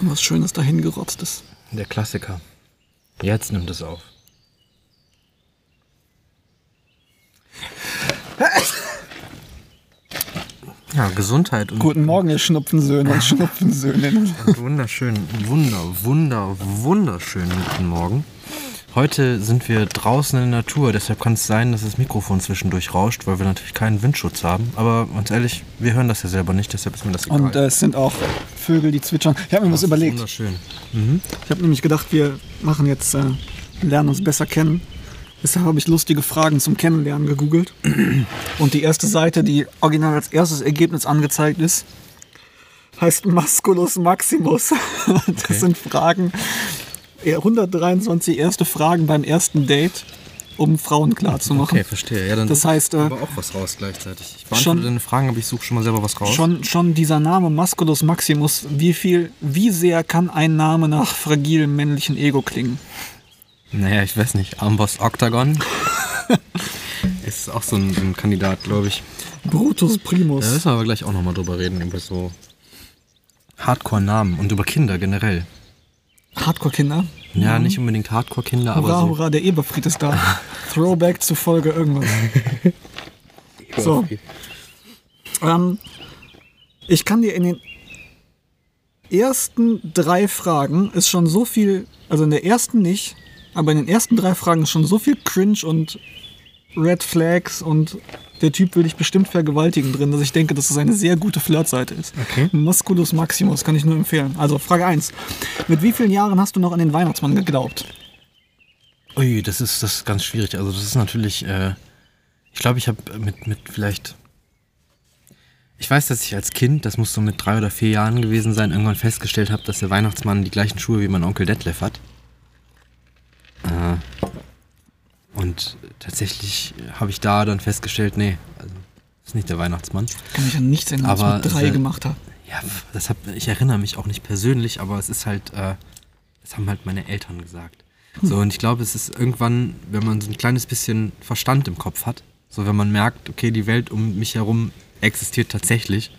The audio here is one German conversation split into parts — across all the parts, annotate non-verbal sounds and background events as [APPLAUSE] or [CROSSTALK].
Was Schönes dahin gerotzt ist. Der Klassiker. Jetzt nimmt es auf. Ja, Gesundheit und Guten Morgen, ihr Schnupfensöhne und [LAUGHS] Schnupfensöhninnen. wunderschönen, wunder, wunder, wunderschönen guten Morgen. Heute sind wir draußen in der Natur, deshalb kann es sein, dass das Mikrofon zwischendurch rauscht, weil wir natürlich keinen Windschutz haben. Aber ganz ehrlich, wir hören das ja selber nicht, deshalb ist mir das egal. Und äh, es sind auch Vögel, die zwitschern. Ich habe mir was überlegt. Wunderschön. Ich habe nämlich gedacht, wir machen jetzt, äh, lernen uns besser kennen. Deshalb habe ich lustige Fragen zum Kennenlernen gegoogelt. [CLEARS THROAT] Und die erste Seite, die original als erstes Ergebnis angezeigt ist, heißt Masculus Maximus. [LAUGHS] Das sind Fragen, äh, 123 erste Fragen beim ersten Date, um Frauen klarzumachen. Okay, verstehe. Ja, dann Das heißt, äh, aber auch was raus gleichzeitig. Ich beantworte schon- deine Fragen, aber ich suche schon mal selber was raus. Schon, schon dieser Name Masculus Maximus, wie viel, wie sehr kann ein Name nach fragilem männlichen Ego klingen? Naja, ich weiß nicht. Amboss Octagon [LAUGHS] ist auch so ein, ein Kandidat, glaube ich. Brutus Primus. Da müssen wir aber gleich auch nochmal drüber reden, über so Hardcore-Namen und über Kinder generell. Hardcore-Kinder. Ja, nicht unbedingt Hardcore-Kinder, aber Hurra, so. hurra, der Eberfried ist da. [LAUGHS] Throwback zu Folge irgendwas. So. Ähm, ich kann dir in den ersten drei Fragen ist schon so viel, also in der ersten nicht, aber in den ersten drei Fragen ist schon so viel Cringe und Red Flags und der Typ will dich bestimmt vergewaltigen drin, dass ich denke, dass es eine sehr gute Flirtseite ist. Okay. Musculus Maximus kann ich nur empfehlen. Also Frage 1. Mit wie vielen Jahren hast du noch an den Weihnachtsmann geglaubt? Ui, das ist, das ist ganz schwierig. Also das ist natürlich, äh, ich glaube, ich habe mit, mit vielleicht, ich weiß, dass ich als Kind, das muss so mit drei oder vier Jahren gewesen sein, irgendwann festgestellt habe, dass der Weihnachtsmann die gleichen Schuhe wie mein Onkel Detlef hat. Äh, und tatsächlich habe ich da dann festgestellt, nee, also das ist nicht der Weihnachtsmann. Kann mich an nichts erinnern, was Aber ich mit drei sehr- gemacht habe. Ja, das hab, ich erinnere mich auch nicht persönlich, aber es ist halt, äh, das haben halt meine Eltern gesagt. So, und ich glaube, es ist irgendwann, wenn man so ein kleines bisschen Verstand im Kopf hat, so wenn man merkt, okay, die Welt um mich herum existiert tatsächlich,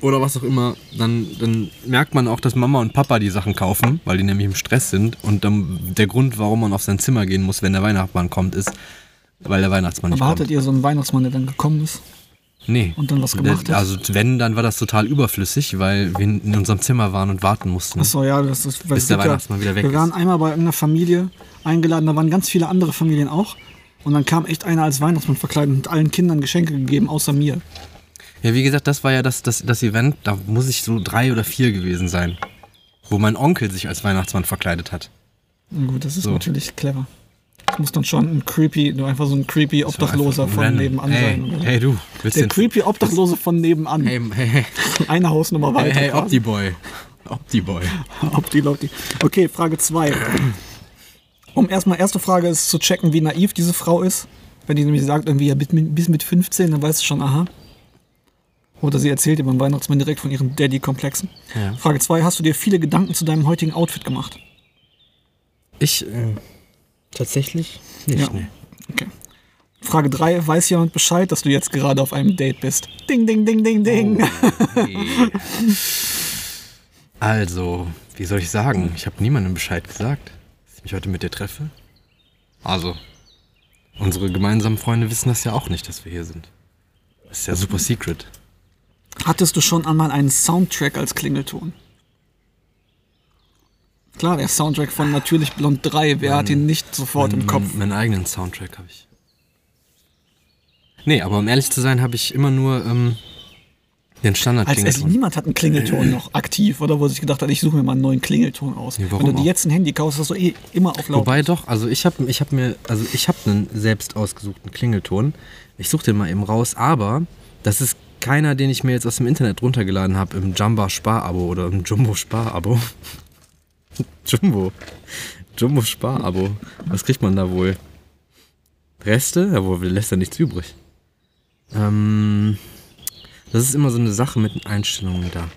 oder was auch immer, dann, dann merkt man auch, dass Mama und Papa die Sachen kaufen, weil die nämlich im Stress sind. Und dann der Grund, warum man auf sein Zimmer gehen muss, wenn der Weihnachtsmann kommt, ist, weil der Weihnachtsmann nicht Aber kommt. hattet ihr so einen Weihnachtsmann, der dann gekommen ist? Nee. Und dann was gemacht Der- hat? Also wenn, dann war das total überflüssig, weil wir in unserem Zimmer waren und warten mussten. Achso, ja, das ist. Bis der Weihnachtsmann wieder weg Wir waren ist. einmal bei irgendeiner Familie eingeladen, da waren ganz viele andere Familien auch. Und dann kam echt einer als Weihnachtsmann verkleidet und allen Kindern Geschenke gegeben, außer mir. Ja, wie gesagt, das war ja das, das, das Event, da muss ich so drei oder vier gewesen sein. Wo mein Onkel sich als Weihnachtsmann verkleidet hat. Na gut, das ist So. natürlich clever. Das muss dann schon ein creepy, nur einfach so ein creepy Obdachloser von random. nebenan hey, sein. Hey du, willst Der creepy Obdachlose von nebenan. Hey, hey, hey, [LAUGHS] Eine Hausnummer hey, weiter. hey quasi. Opti-Boy. Opti-Boy. Opti Lotti. [LAUGHS] Okay, Frage 2. Um erstmal, erste Frage ist zu checken, wie naiv diese Frau ist. Wenn die nämlich sagt, irgendwie, ja, bis mit 15, dann weißt du schon, aha. Oder sie erzählt dir beim Weihnachtsmann direkt von ihren Daddy-Komplexen. Ja. Frage 2, hast du dir viele Gedanken zu deinem heutigen Outfit gemacht? Ich, äh, tatsächlich nicht, Ja. nee. Okay. Frage 3, weiß jemand Bescheid, dass du jetzt gerade auf einem Date bist? Ding, ding, ding, ding, ding. [LAUGHS] Hey. Also, wie soll ich sagen? Ich habe niemandem Bescheid gesagt, dass ich mich heute mit dir treffe. Also, unsere gemeinsamen Freunde wissen das ja auch nicht, dass wir hier sind. Das ist ja super secret. Hattest du schon einmal einen Soundtrack als Klingelton? Klar, der Soundtrack von Natürlich Blond 3, wer hat ihn nicht sofort im Kopf? Meinen, meinen eigenen Soundtrack habe ich. Nee, aber um ehrlich zu sein, habe ich immer nur ähm, den standard Als, als niemand hat einen Klingelton noch aktiv, oder wo sich gedacht hat, ich suche mir mal einen neuen Klingelton aus. Nee, Wenn du dir jetzt ein Handy kaufst, hast du eh immer auf laut. Wobei doch, also ich habe ich hab mir, also ich habe einen selbst ausgesuchten Klingelton. Ich suche den mal eben raus, aber das ist keiner, den ich mir jetzt aus dem Internet runtergeladen habe im Jumbo Spar-Abo oder im Jumbo Spar-Abo. [LAUGHS] Jumbo. Jumbo Spar-Abo. Was kriegt man da wohl? Reste? Ja, wohl lässt er nichts übrig. Ähm, das ist immer so eine Sache mit den Einstellungen da.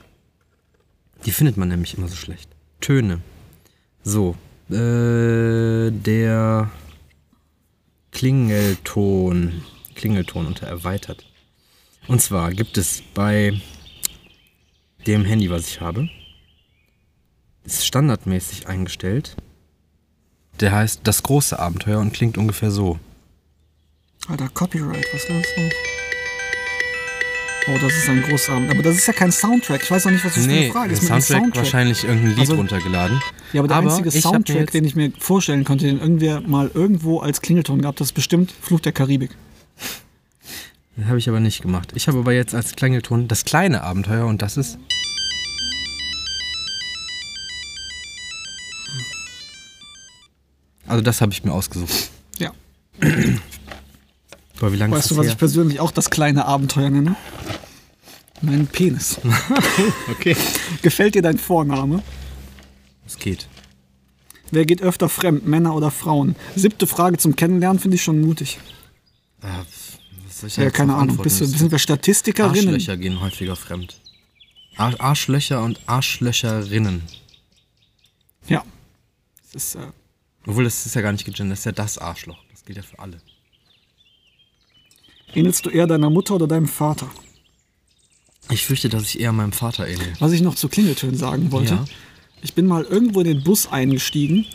Die findet man nämlich immer so schlecht. Töne. So, äh, der Klingelton. Klingelton unter erweitert. Und zwar gibt es bei dem Handy, was ich habe, ist standardmäßig eingestellt. Der heißt Das große Abenteuer und klingt ungefähr so. Alter, Copyright, was ist das los? Oh, das ist ein großer Abend. Aber das ist ja kein Soundtrack. Ich weiß auch nicht, was das für Nee, eine Frage ist. einem Soundtrack, wahrscheinlich irgendein Lied Also- runtergeladen. Ja, aber der einzige hab mir Soundtrack, den ich mir vorstellen könnte, den irgendwer mal irgendwo als Klingelton gab, das ist bestimmt Fluch der Karibik. Das habe ich aber nicht gemacht. Ich habe aber jetzt als Klingelton das kleine Abenteuer und das ist. Also das habe ich mir ausgesucht. Ja. [CLEARS THROAT] Boah, wie lange Weißt du, was ich persönlich auch das kleine Abenteuer nenne? Mein Penis. [LAUGHS] Okay. Gefällt dir dein Vorname? Es geht. Wer geht öfter fremd, Männer oder Frauen? Siebte Frage zum Kennenlernen finde ich schon mutig. Äh, Ja, keine Ahnung. Bist du, sind wir Statistikerinnen? Arschlöcher gehen häufiger fremd. Ar Arschlöcher und Arschlöcherinnen. Ja. Das ist, äh, Obwohl, das ist ja gar nicht gegendert, das ist ja das Arschloch. Das gilt ja für alle. ähnelst du eher deiner Mutter oder deinem Vater? Ich fürchte, dass ich eher meinem Vater ähnle. Was ich noch zu Klingeltönen sagen wollte. Ja. Ich bin mal irgendwo in den Bus eingestiegen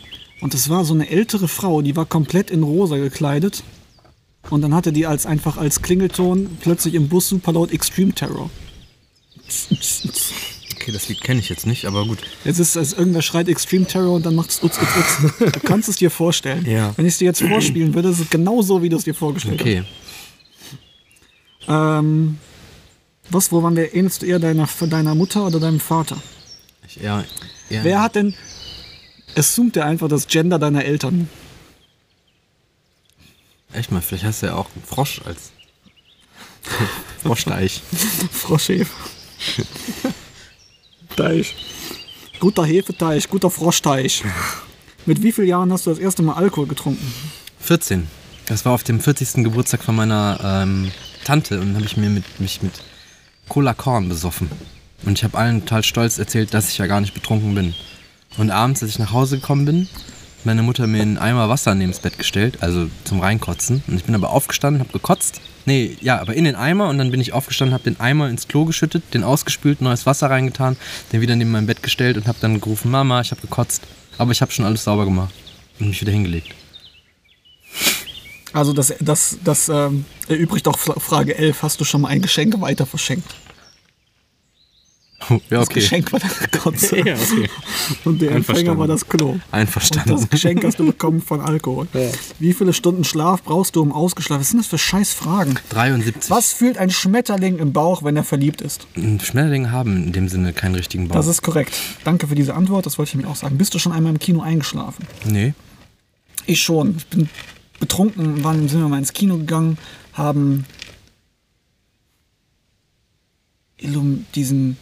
und es war so eine ältere Frau, die war komplett in rosa gekleidet. Und dann hatte die als einfach als Klingelton plötzlich im Bus super laut Extreme Terror. Okay, das Lied kenne ich jetzt nicht, aber gut. Jetzt ist es, irgendwer schreit Extreme Terror und dann macht es utz, utz, utz. Du kannst es dir vorstellen. Ja. Wenn ich es dir jetzt vorspielen würde, ist es genau so, wie du es dir vorgestellt Okay. hast. Ähm, was, wo waren wir? Ähnelst du eher deiner, deiner Mutter oder deinem Vater? Ich eher, eher Wer hat denn. Es zoomt dir einfach das Gender deiner Eltern. Echt mal, vielleicht hast du ja auch einen Frosch als [LAUGHS] Froschteich. [LAUGHS] Froschhefe. Teich. Guter Hefeteich, guter Froschteich. Mit wie vielen Jahren hast du das erste Mal Alkohol getrunken? 14. Das war auf dem 40. Geburtstag von meiner ähm, Tante und habe ich mir mit, mich mit Cola Korn besoffen. Und ich habe allen total stolz erzählt, dass ich ja gar nicht betrunken bin. Und abends, als ich nach Hause gekommen bin, meine Mutter mir einen Eimer Wasser neben das Bett gestellt, also zum Reinkotzen. Und ich bin aber aufgestanden, habe gekotzt. Nee, ja, aber in den Eimer und dann bin ich aufgestanden, habe den Eimer ins Klo geschüttet, den ausgespült, neues Wasser reingetan, den wieder neben mein Bett gestellt und habe dann gerufen, Mama, ich habe gekotzt. Aber ich habe schon alles sauber gemacht und mich wieder hingelegt. Also das, das, das ähm, erübrigt auch Fra- Frage 11. Hast du schon mal ein Geschenk weiter verschenkt? [LAUGHS] ja, Das Geschenk war das [LAUGHS] Kotze. Ja, okay. Und der Empfänger war das Klo. Und Einverstanden. das Geschenk hast du bekommen von Alkohol. Wie viele Stunden Schlaf brauchst du, um ausgeschlafen? Was sind das für scheiß Fragen? 73. Was fühlt ein Schmetterling im Bauch, wenn er verliebt ist? Schmetterlinge haben in dem Sinne keinen richtigen Bauch. Das ist korrekt. Danke für diese Antwort, das wollte ich mir auch sagen. Bist du schon einmal im Kino eingeschlafen? nee. Ich schon. Ich bin betrunken, waren, sind wir mal ins Kino gegangen, haben diesen,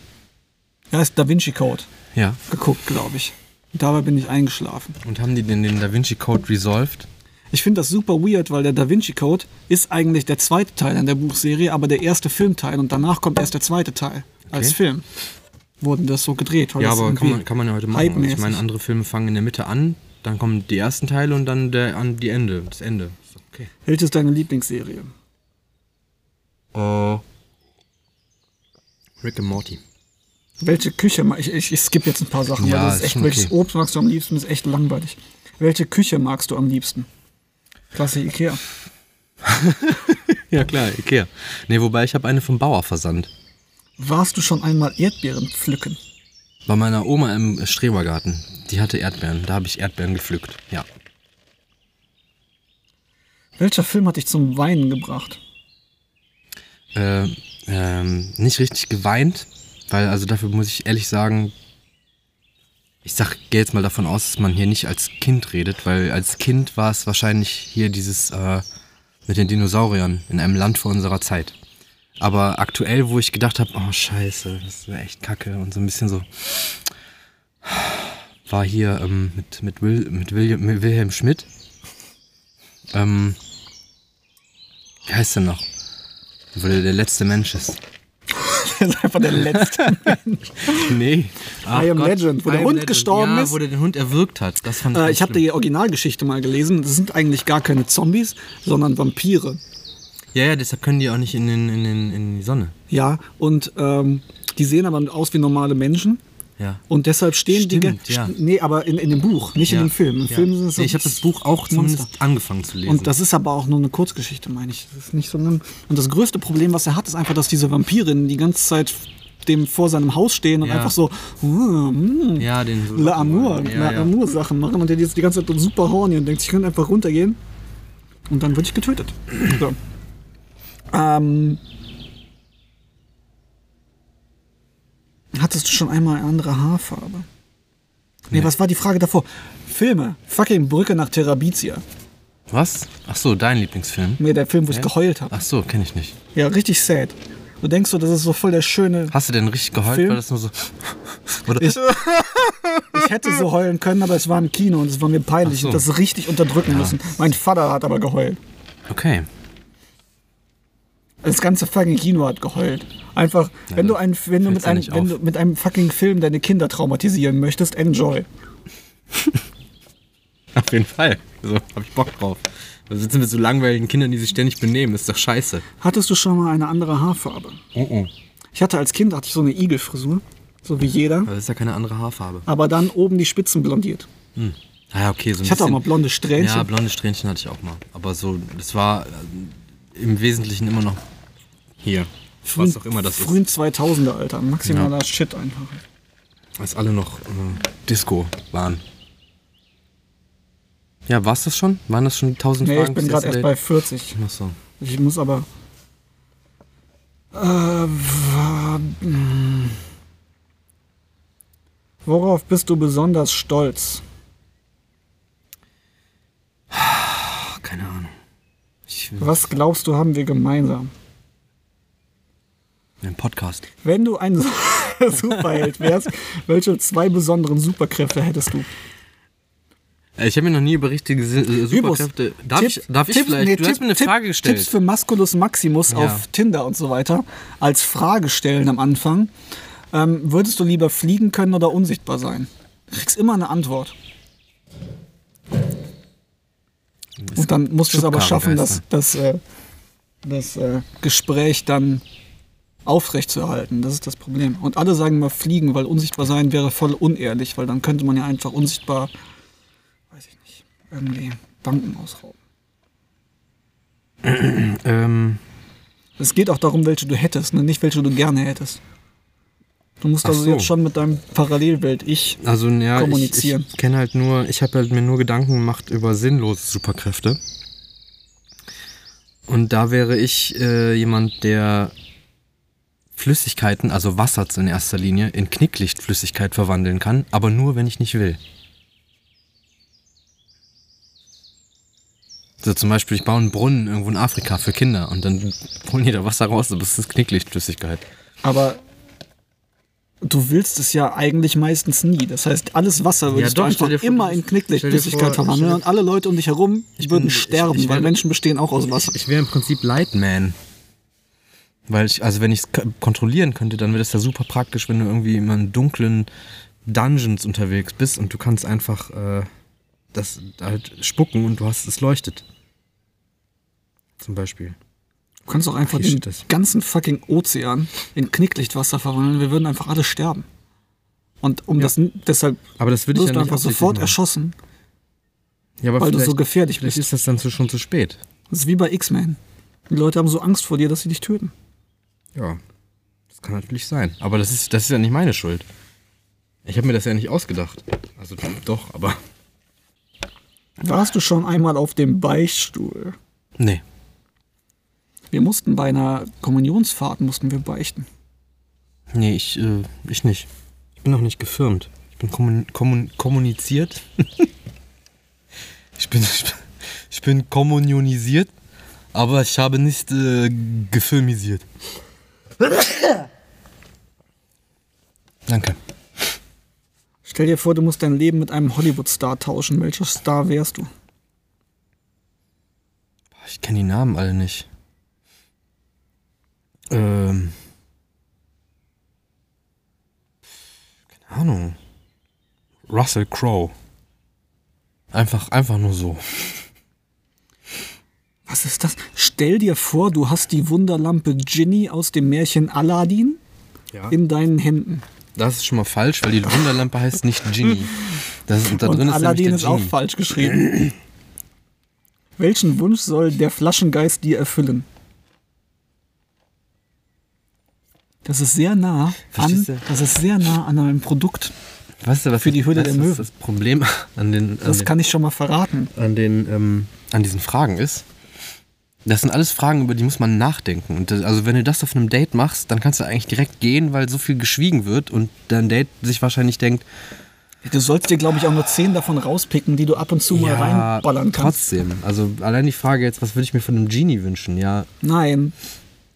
ja, ist Da Vinci Code Ja. geguckt, glaube ich. Und dabei bin ich eingeschlafen. Und haben die den, den Da Vinci Code resolved? Ich finde das super weird, weil der Da Vinci Code ist eigentlich der zweite Teil an der Buchserie, aber der erste Filmteil und danach kommt erst der zweite Teil als Okay. Film. Wurden das so gedreht. Ja, aber kann man, kann man ja heute machen. Also ich meine, andere Filme fangen in der Mitte an, dann kommen die ersten Teile und dann der, an die Ende, das Ende. Okay. Welche ist deine Lieblingsserie? Oh. Rick and Morty. Welche Küche, ich, ich, ich skippe jetzt ein paar Sachen, Ja, weil das ist echt, schon welches okay. Obst magst du am liebsten, das ist echt langweilig. Welche Küche magst du am liebsten? Klasse Ikea. [LAUGHS] Ja, klar, Ikea. Nee, wobei ich habe eine vom Bauer versandt. Warst du schon einmal Erdbeeren pflücken? Bei meiner Oma im Strebergarten. Die hatte Erdbeeren. Da habe ich Erdbeeren gepflückt. Ja. Welcher Film hat dich zum Weinen gebracht? äh, ähm, nicht richtig geweint, weil also dafür muss ich ehrlich sagen, ich sag, gehe jetzt mal davon aus, dass man hier nicht als Kind redet, weil als Kind war es wahrscheinlich hier dieses äh, mit den Dinosauriern in einem Land vor unserer Zeit. Aber aktuell, wo ich gedacht habe, oh scheiße, das ist echt kacke und so ein bisschen so, war hier ähm, mit, mit, Will, mit, William, mit Wilhelm Schmidt. Ähm, wie heißt der noch? Der, der letzte Mensch ist. Das ist einfach der letzte. [LAUGHS] Nee. I Am Legend, wo der Hund gestorben ja, ist. wo der den Hund erwürgt hat. Das fand ich äh, ich habe die Originalgeschichte mal gelesen. Das sind eigentlich gar keine Zombies, sondern Vampire. Ja, ja, deshalb können die auch nicht in, den, in, den, in die Sonne. Ja, und ähm, die sehen aber aus wie normale Menschen. Ja. Und deshalb stehen die. Stimmt, ge- ja. Nee, aber in, in dem Buch, nicht in dem Film. Im ja. Film sind es so nee, ich habe das Buch auch Monster. zumindest angefangen zu lesen. Und das ist aber auch nur eine Kurzgeschichte, meine ich. Das ist nicht so lang. Und das größte Problem, was er hat, ist einfach, dass diese Vampirinnen die ganze Zeit dem vor seinem Haus stehen und Ja. einfach so mm, ja, den so La Amour, ja, La ja. Amour Sachen machen und der ist die ganze Zeit super horny und denkt, ich könnte einfach runtergehen und dann würde ich getötet. So. Ähm, hattest du schon einmal eine andere Haarfarbe? Nee, Nee. was war die Frage davor? Filme. Fucking Brücke nach Terabizia. Was? Ach so, dein Lieblingsfilm? Nee, der Film, wo ich geheult habe. Ach so, kenne ich nicht. Ja, richtig sad. Du denkst so, das ist so voll der schöne. Hast du denn richtig geheult? Film? War das nur so. [LAUGHS] Ich, ich hätte so heulen können, aber es war im Kino und es war mir peinlich so. und das richtig unterdrücken müssen. Mein Vater hat aber geheult. Okay. Das ganze fucking Kino hat geheult. Einfach, wenn du, ein, wenn, du mit einem, wenn du mit einem fucking Film deine Kinder traumatisieren möchtest, enjoy. [LAUGHS] Auf jeden Fall. So, hab ich Bock drauf. Da sitzen wir so langweiligen Kindern, die sich ständig benehmen. Das ist doch scheiße. Hattest du schon mal eine andere Haarfarbe? Oh oh. Ich hatte als Kind hatte ich so eine Igelfrisur, so wie jeder, Aber das ist ja keine andere Haarfarbe. aber dann oben die Spitzen blondiert. Ah ja, okay. So ein Ich hatte auch mal blonde Strähnchen. Ja, blonde Strähnchen hatte ich auch mal. Aber so, das war äh, im Wesentlichen immer noch hier. was auch immer das ist. frühen 2000er, Alter. Maximaler Shit einfach. Als alle noch äh, Disco waren. Ja, war's das schon? Waren das schon die 1000 Nee, Fragen? ich bin gerade erst bei Date? 40. Ach so. Ich muss aber. Äh, worauf bist du besonders stolz? Keine Ahnung. Was glaubst du, haben wir gemeinsam? Ein Podcast. Wenn du ein [LAUGHS] Superheld wärst, welche zwei besonderen Superkräfte hättest du? Äh, Ich habe mir noch nie über richtige äh, Superkräfte. Darf Tipp- ich, darf ich Tipp- vielleicht? nee, du hast Tipp- mir eine Tipp- Frage gestellt. Tipps für Masculus Maximus Ja. auf Tinder und so weiter als Frage stellen am Anfang. Ähm, würdest du lieber fliegen können oder unsichtbar sein? Du kriegst immer eine Antwort. Und dann musst du es aber schaffen, das, das, äh, das äh, Gespräch dann aufrechtzuerhalten. Das ist das Problem. Und alle sagen mal fliegen, weil unsichtbar sein wäre voll unehrlich, weil dann könnte man ja einfach unsichtbar, weiß ich nicht, irgendwie Banken ausrauben. [CLEARS THROAT] Ähm, Es geht auch darum, welche du hättest, ne? nicht welche du gerne hättest. Du musst Ach also so. jetzt schon mit deinem Parallelwelt-Ich. also ja, ich, Kommunizieren. ich kenne halt nur, ich habe halt mir nur Gedanken gemacht über sinnlose Superkräfte. Und da wäre ich äh, jemand, der Flüssigkeiten, also Wasser in erster Linie, in Knicklichtflüssigkeit verwandeln kann, aber nur, wenn ich nicht will. So zum Beispiel, ich baue einen Brunnen irgendwo in Afrika für Kinder und dann holen die da Wasser raus, aber es ist Knicklichtflüssigkeit. Aber du willst es ja eigentlich meistens nie. Das heißt, alles Wasser würdest doch, du stell einfach immer in Knicklichtflüssigkeit verwandeln und alle Leute um dich herum würden bin- ich- sterben, ich weil wär- Menschen bestehen auch aus Wasser. Ich wäre im Prinzip Lightman. Weil ich, also wenn ich es kontrollieren könnte, dann wäre das ja super praktisch, wenn du irgendwie in einem dunklen Dungeons unterwegs bist und du kannst einfach äh, das halt spucken und du hast es leuchtet. Zum Beispiel. Du kannst auch einfach den das- ganzen fucking Ozean in Knicklichtwasser verwandeln. Wir würden einfach alle sterben. Und um das deshalb Aber das würde ich wirst ja du nicht einfach sofort machen. erschossen, Ja, aber weil du vielleicht, so gefährlich vielleicht bist. ist das dann schon zu spät. Das ist wie bei X-Men. Die Leute haben so Angst vor dir, dass sie dich töten. Ja, das kann natürlich sein. Aber das ist, das ist ja nicht meine Schuld. Ich habe mir das ja nicht ausgedacht. Also doch, aber. Warst du schon einmal auf dem Beichtstuhl? Nee. Wir mussten bei einer Kommunionsfahrt mussten wir beichten. Nee, ich, äh, ich nicht. Ich bin noch nicht gefirmt. Ich bin kommun, kommun, kommuniziert. [LAUGHS] ich, bin, ich, bin- kommunionisiert, aber ich habe nicht äh, gefilmisiert. Danke. Stell dir vor, du musst dein Leben mit einem Hollywood-Star tauschen. Welcher Star wärst du? Ich kenne die Namen alle nicht. Ähm. Keine Ahnung. Russell Crowe. Einfach, einfach nur so. Was ist das? Stell dir vor, du hast die Wunderlampe Ginny aus dem Märchen Aladdin Ja. in deinen Händen. Das ist schon mal falsch, weil die Wunderlampe heißt nicht Genie. Das ist, da Und drin ist nämlich Aladdin ist auch falsch geschrieben. Welchen Wunsch soll der Flaschengeist dir erfüllen? Das ist sehr nah an, das ist sehr nah an einem Produkt. Weißt du, was Für die Höhle der Möwen. Das Problem an den, an Das den, kann ich schon mal verraten. an, den ähm, an diesen Fragen ist, das sind alles Fragen, über die muss man nachdenken. Und also wenn du das auf einem Date machst, dann kannst du eigentlich direkt gehen, weil so viel geschwiegen wird und dein Date sich wahrscheinlich denkt, Du sollst dir, glaube ich, auch nur zehn davon rauspicken, die du ab und zu mal reinballern kannst. trotzdem. Also allein die Frage jetzt, was würde ich mir von einem Genie wünschen? Ja, Nein,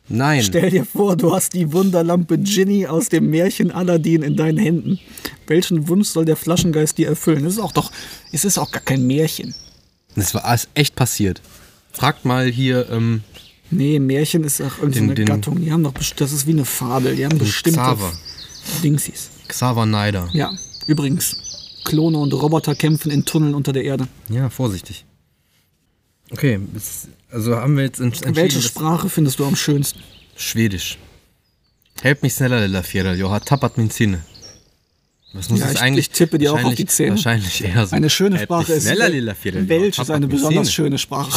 nein. stell dir vor, du hast die Wunderlampe Ginny aus dem Märchen Aladdin in deinen Händen. Welchen Wunsch soll der Flaschengeist dir erfüllen? Das ist auch doch, es ist auch gar kein Märchen. Das war alles echt passiert. Fragt mal hier ähm, Nee, Märchen ist auch irgendeine Den- den- Gattung. Die haben doch, das ist wie eine Fabel. Die haben bestimmte Xaver. Dingsies. Xaver Neider. Ja, übrigens, Klone und Roboter kämpfen in Tunneln unter der Erde. Ja, vorsichtig. Okay, also haben wir jetzt ents- entschieden, Welche Sprache findest du am schönsten? Schwedisch. Help mich schneller, Lilla Fiera. Jag har tappat min sinne. Was muss Ja, ich- eigentlich? ich tippe dir auch auf die Zähne. Wahrscheinlich eher so. Eine schöne Sprache ist schneller, Lilla Fiera. Welsch ist eine besonders schöne Sprache.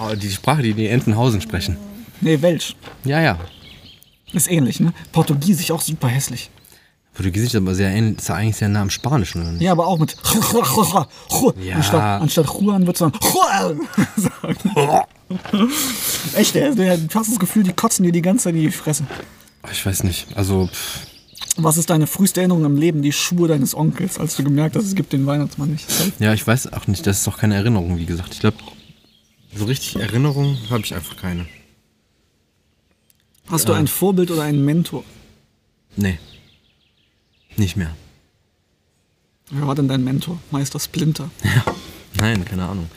Oh, die Sprache, die die Entenhausen sprechen. Nee, Welsch. Ja, ja. Ist ähnlich, ne? Portugiesig auch super hässlich. Portugiesisch ist aber sehr ähnlich, ist ja eigentlich sehr nah am Spanischen, oder nicht? Ja, aber auch mit Ja. anstatt, anstatt Juan wird es dann sagen. [LAUGHS] Echt, du hast das Gefühl, die kotzen dir die ganze Zeit in die Fresse. Ich weiß nicht. Also, pff, Was ist deine früheste Erinnerung am Leben? Die Schuhe deines Onkels, als du gemerkt hast, es gibt den Weihnachtsmann nicht. ja, ich weiß auch nicht. Das ist doch keine Erinnerung, wie gesagt. Ich glaube, so richtig Erinnerung habe ich einfach keine. Hast du ein Vorbild oder einen Mentor? Nee. Nicht mehr. Wer war denn dein Mentor? Meister Splinter. [LAUGHS] Nein, keine Ahnung.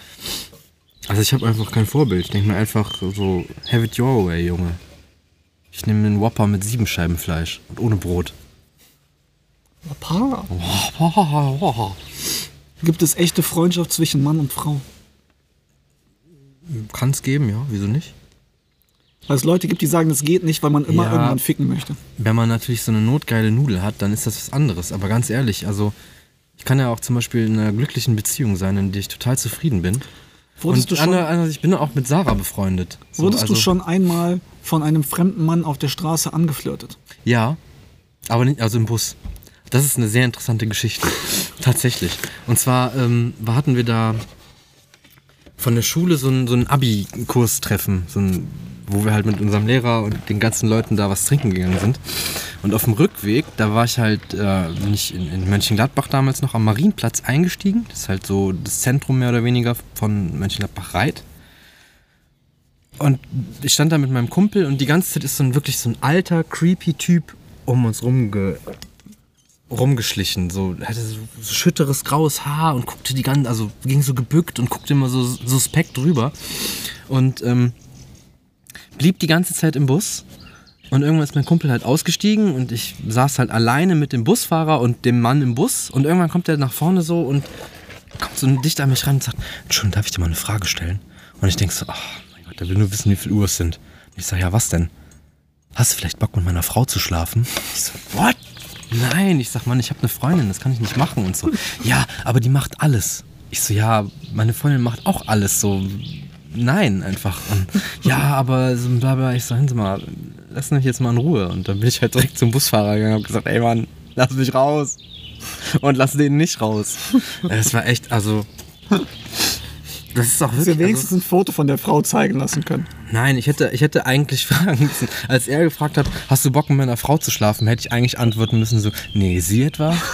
Also ich habe einfach kein Vorbild. Ich denke mir einfach so, have it your way, Junge. Ich nehme einen Whopper mit sieben Scheiben Fleisch und ohne Brot. Gibt es echte Freundschaft zwischen Mann und Frau? Kann es geben, ja, wieso nicht? Weil es Leute gibt, die sagen, das geht nicht, weil man immer Ja. irgendwann ficken möchte. Wenn man natürlich so eine notgeile Nudel hat, dann ist das was anderes. Aber ganz ehrlich, also ich kann ja auch zum Beispiel in einer glücklichen Beziehung sein, in der ich total zufrieden bin. Wurdest, und du, schon, ander- andererseits, ich bin auch mit Sarah befreundet. So, wurdest also, du schon einmal von einem fremden Mann auf der Straße angeflirtet? Ja, aber nicht, also im Bus. Das ist eine sehr interessante Geschichte. Tatsächlich. Und zwar ähm, hatten wir da von der Schule so ein, so ein Abi-Kurstreffen, so ein, wo wir halt mit unserem Lehrer und den ganzen Leuten da was trinken gegangen sind. Und auf dem Rückweg, da war ich halt, äh, ich in, in Mönchengladbach damals noch am Marienplatz eingestiegen. Das ist halt so das Zentrum mehr oder weniger von Mönchengladbach-Reit. Und ich stand da mit meinem Kumpel und die ganze Zeit ist so ein wirklich so ein alter, creepy Typ um uns rumge rumgeschlichen. So, hatte so, so schütteres graues Haar und guckte die ganze, also ging so gebückt und guckte immer so suspekt drüber. Und ähm, blieb die ganze Zeit im Bus. Und irgendwann ist mein Kumpel halt ausgestiegen und ich saß halt alleine mit dem Busfahrer und dem Mann im Bus. Und irgendwann kommt er nach vorne so und kommt so dicht an mich ran und sagt, Entschuldigung, darf ich dir mal eine Frage stellen? Und ich denk so, ach mein Gott, der will nur wissen, wie viel Uhr es sind. Und ich sag, ja, was denn? Hast du vielleicht Bock mit meiner Frau zu schlafen? Ich so, what? Nein, ich sag, Mann, ich habe eine Freundin, das kann ich nicht machen und so. Ja, aber die macht alles. Ich so, ja, meine Freundin macht auch alles so. Nein, einfach. Und, ja, aber so bla bla. Ich so, hören Sie mal, lass mich jetzt mal in Ruhe. Und dann bin ich halt direkt zum Busfahrer gegangen und hab gesagt, ey Mann, lass mich raus. Und lass den nicht raus. [LAUGHS] Das war echt, also. Das ist auch Dass wir wirklich. wenigstens Also, ein Foto von der Frau zeigen lassen können. nein, ich hätte, ich hätte eigentlich [LAUGHS] fragen müssen, als er gefragt hat, hast du Bock mit meiner Frau zu schlafen, hätte ich eigentlich antworten müssen so, nee, sie etwa? [LAUGHS]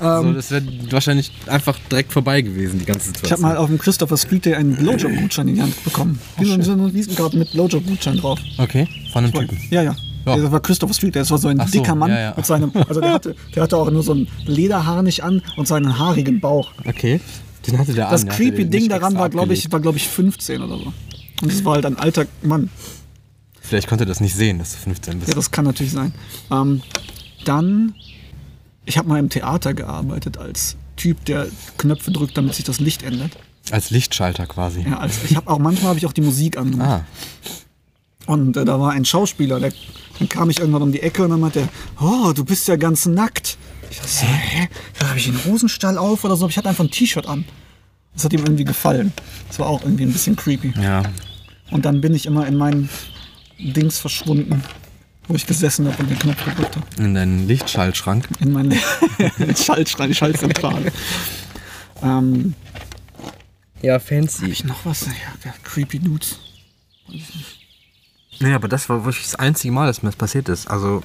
Ähm. so, das wäre wahrscheinlich einfach direkt vorbei gewesen, die ganze Situation. Ich habe mal auf dem Christopher Street Day einen Blowjob-Gutschein in die Hand bekommen. Wie so, so eine Visitenkarte mit Blowjob-Gutschein drauf. Okay, von einem Typen. Ja, ja. Ja. Das war Christopher Street. Das war so ein Ach so, dicker Mann ja, ja. mit seinem. Also der hatte, der hatte auch nur so einen Lederharnisch an und seinen haarigen Bauch. Okay, den hatte der Das an. hatte creepy den Ding daran war, glaube ich, war, glaube ich, 15 oder so. Und es war halt ein alter Mann. Vielleicht konnte er das nicht sehen, dass du 15 bist. Ja, das kann natürlich sein. Ähm, dann, ich habe mal im Theater gearbeitet als Typ, der Knöpfe drückt, damit sich das Licht ändert. Als Lichtschalter quasi. Ja, als, ich habe auch manchmal habe ich auch die Musik angemacht. Ah. Und äh, da war ein Schauspieler, der, dann kam ich irgendwann um die Ecke und dann meinte er, oh, du bist ja ganz nackt. Ich dachte, so, hä? Ja, habe ich einen Hosenstall auf oder so? Ich hatte einfach ein T-Shirt an. Das hat ihm irgendwie gefallen. Das war auch irgendwie ein bisschen creepy. Ja. Und dann bin ich immer in meinen Dings verschwunden, wo ich gesessen habe und den Knopf gedrückt habe. In deinen Lichtschaltschrank. In meinen [LAUGHS] Schaltschrank, Schaltzentrale. ähm, Ja, fancy. hab ich noch was? Ja, ja, creepy Dudes. Nee, aber das war wirklich das einzige Mal, dass mir das passiert ist. Also,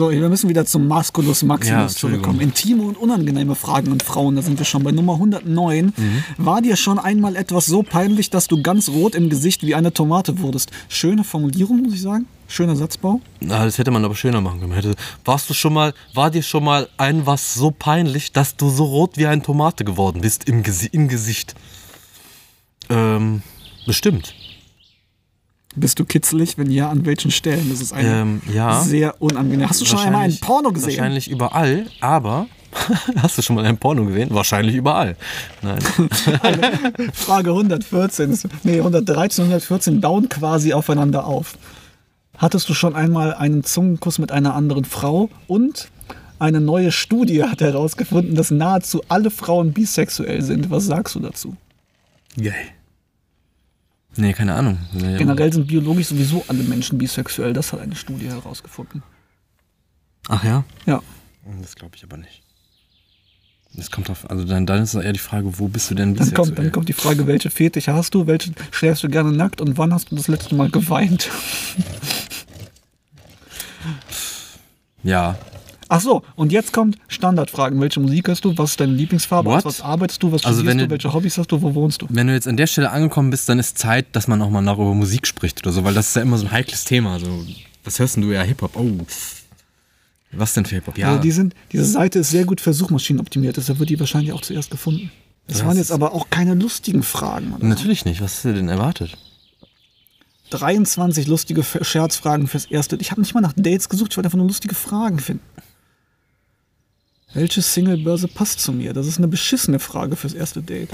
So, wir müssen wieder zum Masculus Ja, Maximus Entschuldigung. zurückkommen. Intime und unangenehme Fragen an Frauen, da sind wir schon bei Nummer 109. Mhm. War dir schon einmal etwas so peinlich, dass du ganz rot im Gesicht wie eine Tomate wurdest? Schöne Formulierung, muss ich sagen. Schöner Satzbau. na, das hätte man aber schöner machen können. Warst du schon mal, war dir schon mal ein was so peinlich, dass du so rot wie eine Tomate geworden bist im, Gesi im Gesicht? Ähm, bestimmt. Bist du kitzelig? Wenn ja, an welchen Stellen? Das ist eine Ähm, ja. sehr unangenehm. Hast du schon einmal ein Porno gesehen? Wahrscheinlich überall, aber. [LAUGHS] Hast du schon mal ein Porno gesehen? Wahrscheinlich überall. Nein. [LAUGHS] Frage 114, ist- nee, 113, 114 bauen quasi aufeinander auf. Hattest du schon einmal einen Zungenkuss mit einer anderen Frau? Und eine neue Studie hat herausgefunden, dass nahezu alle Frauen bisexuell sind. Was sagst du dazu? Geil. Nee, keine Ahnung. Nee, Generell sind biologisch sowieso alle Menschen bisexuell. Das hat eine Studie herausgefunden. Ach ja? Ja. Das glaube ich aber nicht. Das kommt drauf, also dann, dann ist eher die Frage, wo bist du denn Dann bisexuell? kommt, dann kommt die Frage, welche Fetiche hast du? Welche schläfst du gerne nackt? Und wann hast du das letzte Mal geweint? Ja, Ach so, und jetzt kommt Standardfragen. Welche Musik hörst du? Was ist deine Lieblingsfarbe? What? Was arbeitest du? Was Also studierst du? du- Welche Hobbys hast du? Wo wohnst du? wenn du jetzt an der Stelle angekommen bist, dann ist Zeit, dass man auch mal noch über Musik spricht oder so, weil das ist ja immer so ein heikles Thema. So, was hörst denn du ja Hip-Hop? Oh. Was denn für Hip-Hop? Ja. Also die sind, diese Seite ist sehr gut für Suchmaschinen optimiert, deshalb wird die wahrscheinlich auch zuerst gefunden. Das waren jetzt aber auch keine lustigen Fragen. Oder? Natürlich nicht. Was hast du denn erwartet? 23 lustige Scherzfragen fürs erste. Ich habe nicht mal nach Dates gesucht, ich wollte einfach nur lustige Fragen finden. Welche Singlebörse passt zu mir? Das ist eine beschissene Frage fürs erste Date.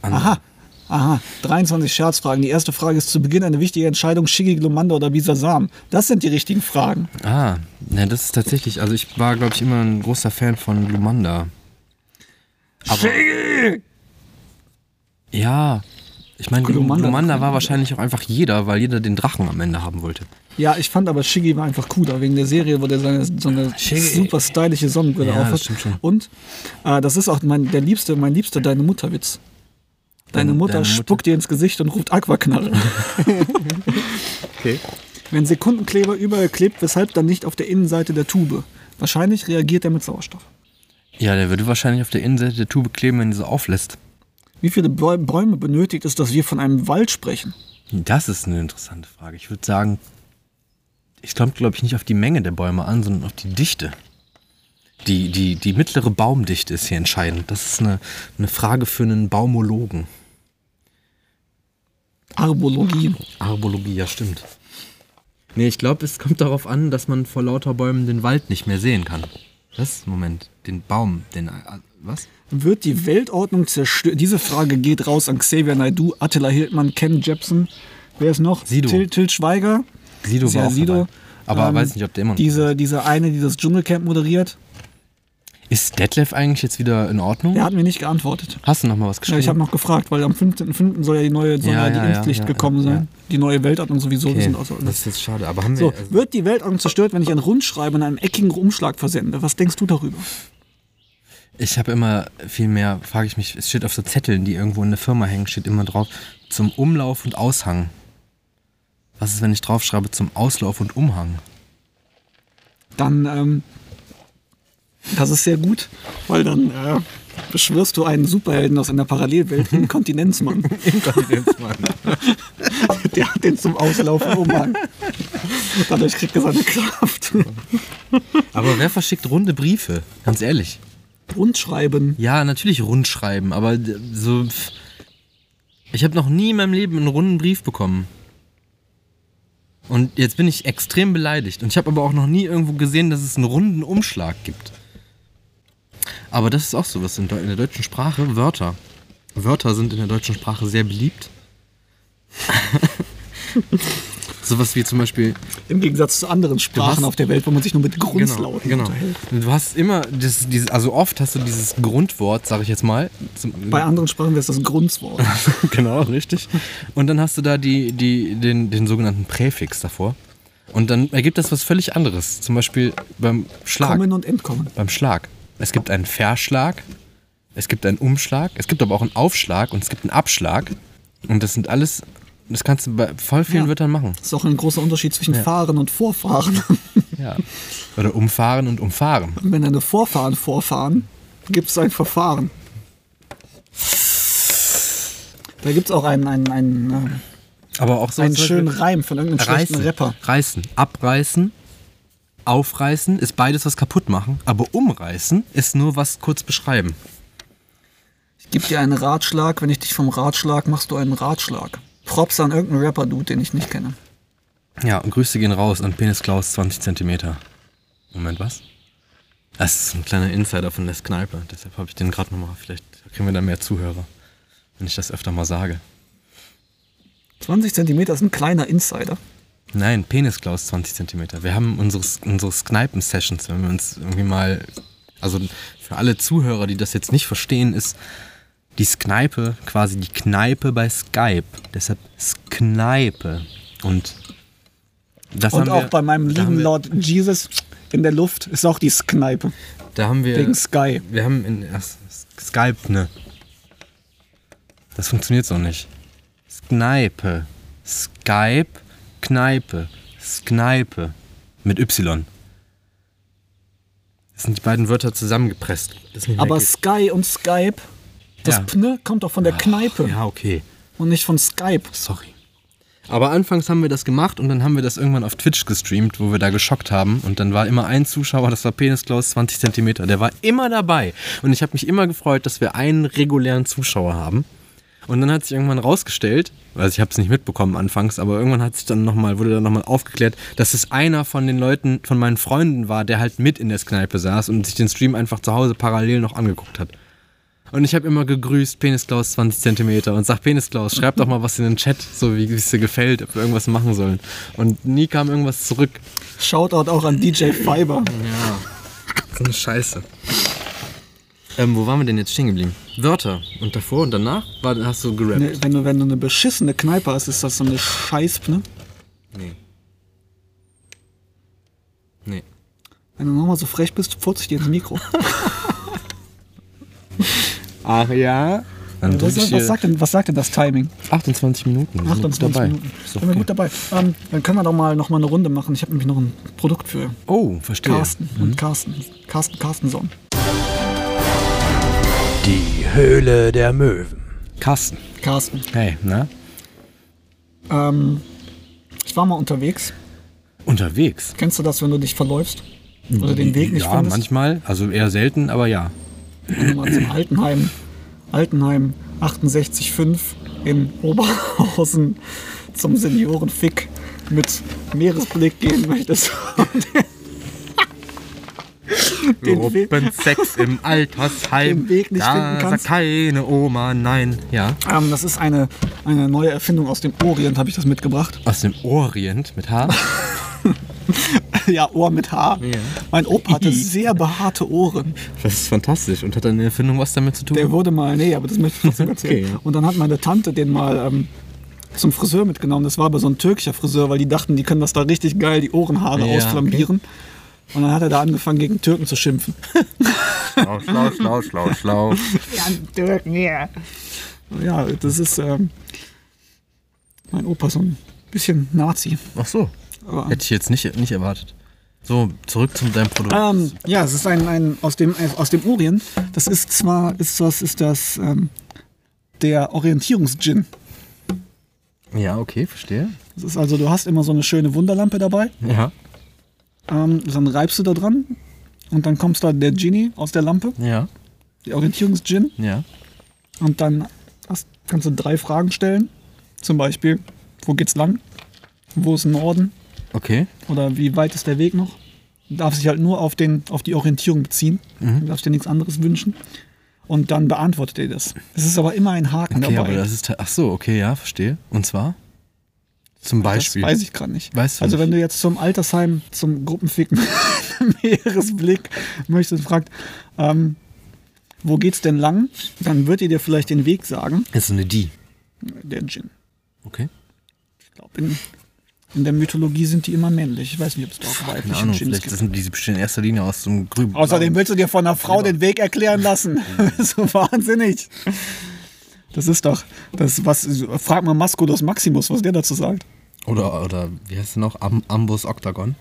Aha, aha. 23 Scherzfragen. Die erste Frage ist zu Beginn eine wichtige Entscheidung: Shiggy, Glomanda oder Bisasam. Das sind die richtigen Fragen. Ah, ne, das ist tatsächlich, also ich war, glaube ich, immer ein großer Fan von Lumanda. Shiggy! Ja, ich meine, Glumanda- Lumanda war wahrscheinlich auch einfach jeder, weil jeder den Drachen am Ende haben wollte. Ja, ich fand aber Shiggy war einfach cooler, wegen der Serie, wo der seine, so eine Shiggy. super stylische Sonnenbrille Ja, aufhat. Und äh, das ist auch mein, der liebste, mein liebster Deine Mutter-Witz. Deine Deine- Mutter deine Mutter- spuckt dir ins Gesicht und ruft Aquaknarre. [LAUGHS] Okay. Wenn Sekundenkleber überall klebt, weshalb dann nicht auf der Innenseite der Tube? Wahrscheinlich reagiert er mit Sauerstoff. Ja, der würde wahrscheinlich auf der Innenseite der Tube kleben, wenn die so auflässt. Wie viele Bäu- Bäume benötigt es, dass wir von einem Wald sprechen? Das ist eine interessante Frage. Ich würde sagen, es kommt, glaube ich, nicht auf die Menge der Bäume an, sondern auf die Dichte. Die, die, die mittlere Baumdichte ist hier entscheidend. Das ist eine, eine Frage für einen Baumologen. Arbologie. Arbologie, ja, stimmt. Nee, ich glaube, es kommt darauf an, dass man vor lauter Bäumen den Wald nicht mehr sehen kann. Was? Moment, den Baum, den. äh, Was? Wird die Weltordnung zerstört? Diese Frage geht raus an Xavier Naidoo, Attila Hildmann, Ken Jepsen. Wer ist noch? Sido. Til, Til Schweiger. Sido war Ja, auch Sido. dabei. Aber Ähm, weiß nicht, ob der immer noch. Diese, diese eine, die das Dschungelcamp moderiert, Ist Detlef eigentlich jetzt wieder in Ordnung? der hat mir nicht geantwortet. Hast du noch mal was Ja, geschrieben? ich habe noch gefragt, weil am 15.05. soll ja die neue soll Ja, ja, die ja, ja, Impfpflicht ja, gekommen ja, sein. ja. Die neue Weltordnung sowieso. Okay. sind außer Das ist jetzt schade. Aber haben wir. so, also, wird die Weltordnung zerstört, wenn ich ein Rundschreiben in einem eckigen Umschlag versende? Was denkst du darüber? Ich habe immer viel mehr, frage ich mich, es steht auf so Zetteln, die irgendwo in der Firma hängen, steht immer drauf, zum Umlauf und Aushang. Was ist, wenn ich draufschreibe, zum Auslauf und Umhang? Dann, ähm, das ist sehr gut, weil dann äh, beschwörst du einen Superhelden aus einer Parallelwelt, Inkontinenzmann. [LAUGHS] Inkontinenzmann. [LAUGHS] Der hat den zum Auslaufen Umhang. Dadurch kriegt er seine Kraft. Aber wer verschickt runde Briefe? Ganz ehrlich. Rundschreiben. Ja, natürlich rundschreiben, aber so. Ich habe noch nie in meinem Leben einen runden Brief bekommen. Und jetzt bin ich extrem beleidigt. Und ich habe aber auch noch nie irgendwo gesehen, dass es einen runden Umschlag gibt. Aber das ist auch so was in, in der deutschen Sprache. Wörter. Wörter sind in der deutschen Sprache sehr beliebt. [LAUGHS] Sowas wie zum Beispiel Im Gegensatz zu anderen Sprachen hast- auf der Welt, wo man sich nur mit Grundlauten genau. unterhält. Du hast immer, das, dieses, also oft hast du dieses Grundwort, sag ich jetzt mal. Zum, Bei anderen Sprachen wäre es das Grundwort. [LAUGHS] genau, richtig. Und dann hast du da die, die, den, den sogenannten Präfix davor. Und dann ergibt das was völlig anderes. Zum Beispiel beim Schlag. Kommen und Entkommen. Beim Schlag. Es gibt einen Verschlag, es gibt einen Umschlag, es gibt aber auch einen Aufschlag und es gibt einen Abschlag. Und das sind alles, das kannst du bei voll vielen Ja. Wörtern machen. Das ist auch ein großer Unterschied zwischen Fahren und Vorfahren. [LAUGHS] Ja. Oder umfahren und umfahren. Wenn deine Vorfahren vorfahren, gibt es ein Verfahren. Da gibt es auch einen, einen, einen, Aber auch so äh, einen schönen Reim von irgendeinem schlechten reißen, Rapper. reißen, abreißen, aufreißen ist beides was kaputt machen, aber umreißen ist nur was kurz beschreiben. Ich gebe dir einen Ratschlag, wenn ich dich vom Ratschlag machst du einen Ratschlag. Props an irgendeinen Rapper-Dude, den ich nicht kenne. Ja, und Grüße gehen raus an Penis Klaus 20 cm. Moment, was? Das ist ein kleiner Insider von der Kneipe, deshalb habe ich den gerade nochmal, vielleicht kriegen wir da mehr Zuhörer, wenn ich das öfter mal sage. 20 Zentimeter ist ein kleiner Insider. Nein, Penis Klaus 20 cm. Wir haben unsere, unsere Kneipen-Sessions, wenn wir uns irgendwie mal. Also für alle Zuhörer, die das jetzt nicht verstehen, ist die Skneipe quasi die Kneipe bei Skype. Deshalb Skneipe. Und das Und auch wir, bei meinem lieben Lord Jesus in der Luft ist auch die Skneipe. Da haben wir. Wegen Sky. Wir haben in ach, Skype, ne? Das funktioniert so nicht. Skneipe. Skype, Kneipe. Skneipe. Mit Y. Das sind die beiden Wörter zusammengepresst. Aber geht. Sky und Skype, das Ja. Pne kommt doch von der Kneipe Ja, okay. und nicht von Skype. Sorry. Aber anfangs haben wir das gemacht und dann haben wir das irgendwann auf Twitch gestreamt, wo wir da geschockt haben. Und dann war immer ein Zuschauer, das war Penis Klaus 20 cm. Der war immer dabei. Und ich habe mich immer gefreut, dass wir einen regulären Zuschauer haben. Und dann hat sich irgendwann rausgestellt, also ich habe es nicht mitbekommen anfangs, aber irgendwann hat sich dann noch mal, wurde dann nochmal aufgeklärt, dass es einer von den Leuten, von meinen Freunden war, der halt mit in der Kneipe saß und sich den Stream einfach zu Hause parallel noch angeguckt hat. Und ich habe immer gegrüßt, Penis Klaus 20 cm und sag Penis Klaus, schreib doch mal was in den Chat, so wie es dir gefällt, ob wir irgendwas machen sollen. Und nie kam irgendwas zurück. Shoutout auch an DJ Fiber. Ja. So eine Scheiße. Ähm, wo waren wir denn jetzt stehen geblieben? Wörter. Und davor und danach war, hast du gerappt. Ne, wenn, du, wenn du eine beschissene Kneipe hast, ist das so eine Scheißpne. Nee. Nee. Wenn du nochmal so frech bist, furz ich dir ins Mikro. [LAUGHS] Ach ja? Dann Was, ich was, dir sagt denn, was sagt denn das Timing? 28 Minuten. Wir sind gut 28 dabei. Minuten. Sind wir gut dabei. Ähm, dann können wir doch mal noch mal eine Runde machen. Ich habe nämlich noch ein Produkt für Oh, verstehe. Carsten und Carsten. Carsten Carstenson. Die Höhle der Möwen. Carsten. Carsten. Hey, na? Ähm, ich war mal unterwegs. Unterwegs. Kennst du das, wenn du dich verläufst? Oder den Weg nicht ja, findest? manchmal. Also eher selten, aber ja. Wenn du mal zum Altenheim, Altenheim 68.5 in Oberhausen zum Seniorenfick mit Meeresblick gehen möchtest. [LAUGHS] Den Gruppensex im Altersheim. [LAUGHS] Den Weg nicht da finden kannst. sagt keine Oma nein. Ja. Ähm, das ist eine, eine neue Erfindung aus dem Orient, habe ich das mitgebracht. Aus dem Orient mit H. [LAUGHS] [LAUGHS] ja, Ohr mit Haar. Mein Opa hatte [LAUGHS] sehr behaarte Ohren. Das ist fantastisch. Und hat deine Erfindung was damit zu tun? Der wurde mal, nee, aber das möchte ich trotzdem [LAUGHS] erzählen. Okay, ja. Und dann hat meine Tante den mal ähm, zum Friseur mitgenommen. Das war aber so ein türkischer Friseur, weil die dachten, die können das da richtig geil, die Ohrenhaare Ja, ausflambieren. Und dann hat er da angefangen, gegen Türken zu schimpfen. schlau, schlau, schlau, schlau, schlau. Ja, Türken, ja. Ja, das ist ähm, mein Opa so ein bisschen Nazi. Ach so. Aber, Hätte ich jetzt nicht, nicht erwartet. So, zurück zu deinem Produkt. Ähm, ja, es ist ein, ein aus dem aus dem Orient. Das ist zwar ist was ist das ähm, der Orientierungsgin. Ja, okay, verstehe. Das ist also du hast immer so eine schöne Wunderlampe dabei. Ja. Ähm, dann reibst du da dran und dann kommst da der Genie aus der Lampe, Ja. der Orientierungsgin. Ja. Und dann hast, kannst du drei Fragen stellen. Zum Beispiel, wo geht's lang? Wo ist Norden? Okay. Oder wie weit ist der Weg noch? Du darfst dich halt nur auf, den, auf die Orientierung beziehen. Mhm. Du darfst dir nichts anderes wünschen. Und dann beantwortet er das. Es ist aber immer ein Haken Okay, dabei. aber das ist. Ach so, okay, ja, verstehe. Und zwar? Zum Beispiel. Das weiß ich gerade nicht. Weißt du also nicht. wenn du jetzt zum Altersheim, zum Gruppenficken [LAUGHS] Meeresblick möchtest und fragt, ähm, wo geht's denn lang? Dann wird ihr dir vielleicht den Weg sagen. ist so eine Die. Der Djinn. Okay. Ich glaube, in, in der Mythologie sind die immer männlich. Ich weiß nicht, ob es da auch weibliche Ahnung, Djinns gibt. sind die bestehen in erster Linie aus so einem grünen. Außerdem willst du dir von einer Frau den Weg erklären lassen. [LAUGHS] [LAUGHS] so wahnsinnig. Das ist doch, das was, frag mal Masculus Maximus, was der dazu sagt. Oder, oder wie heißt es noch? Am, Ambus Octagon.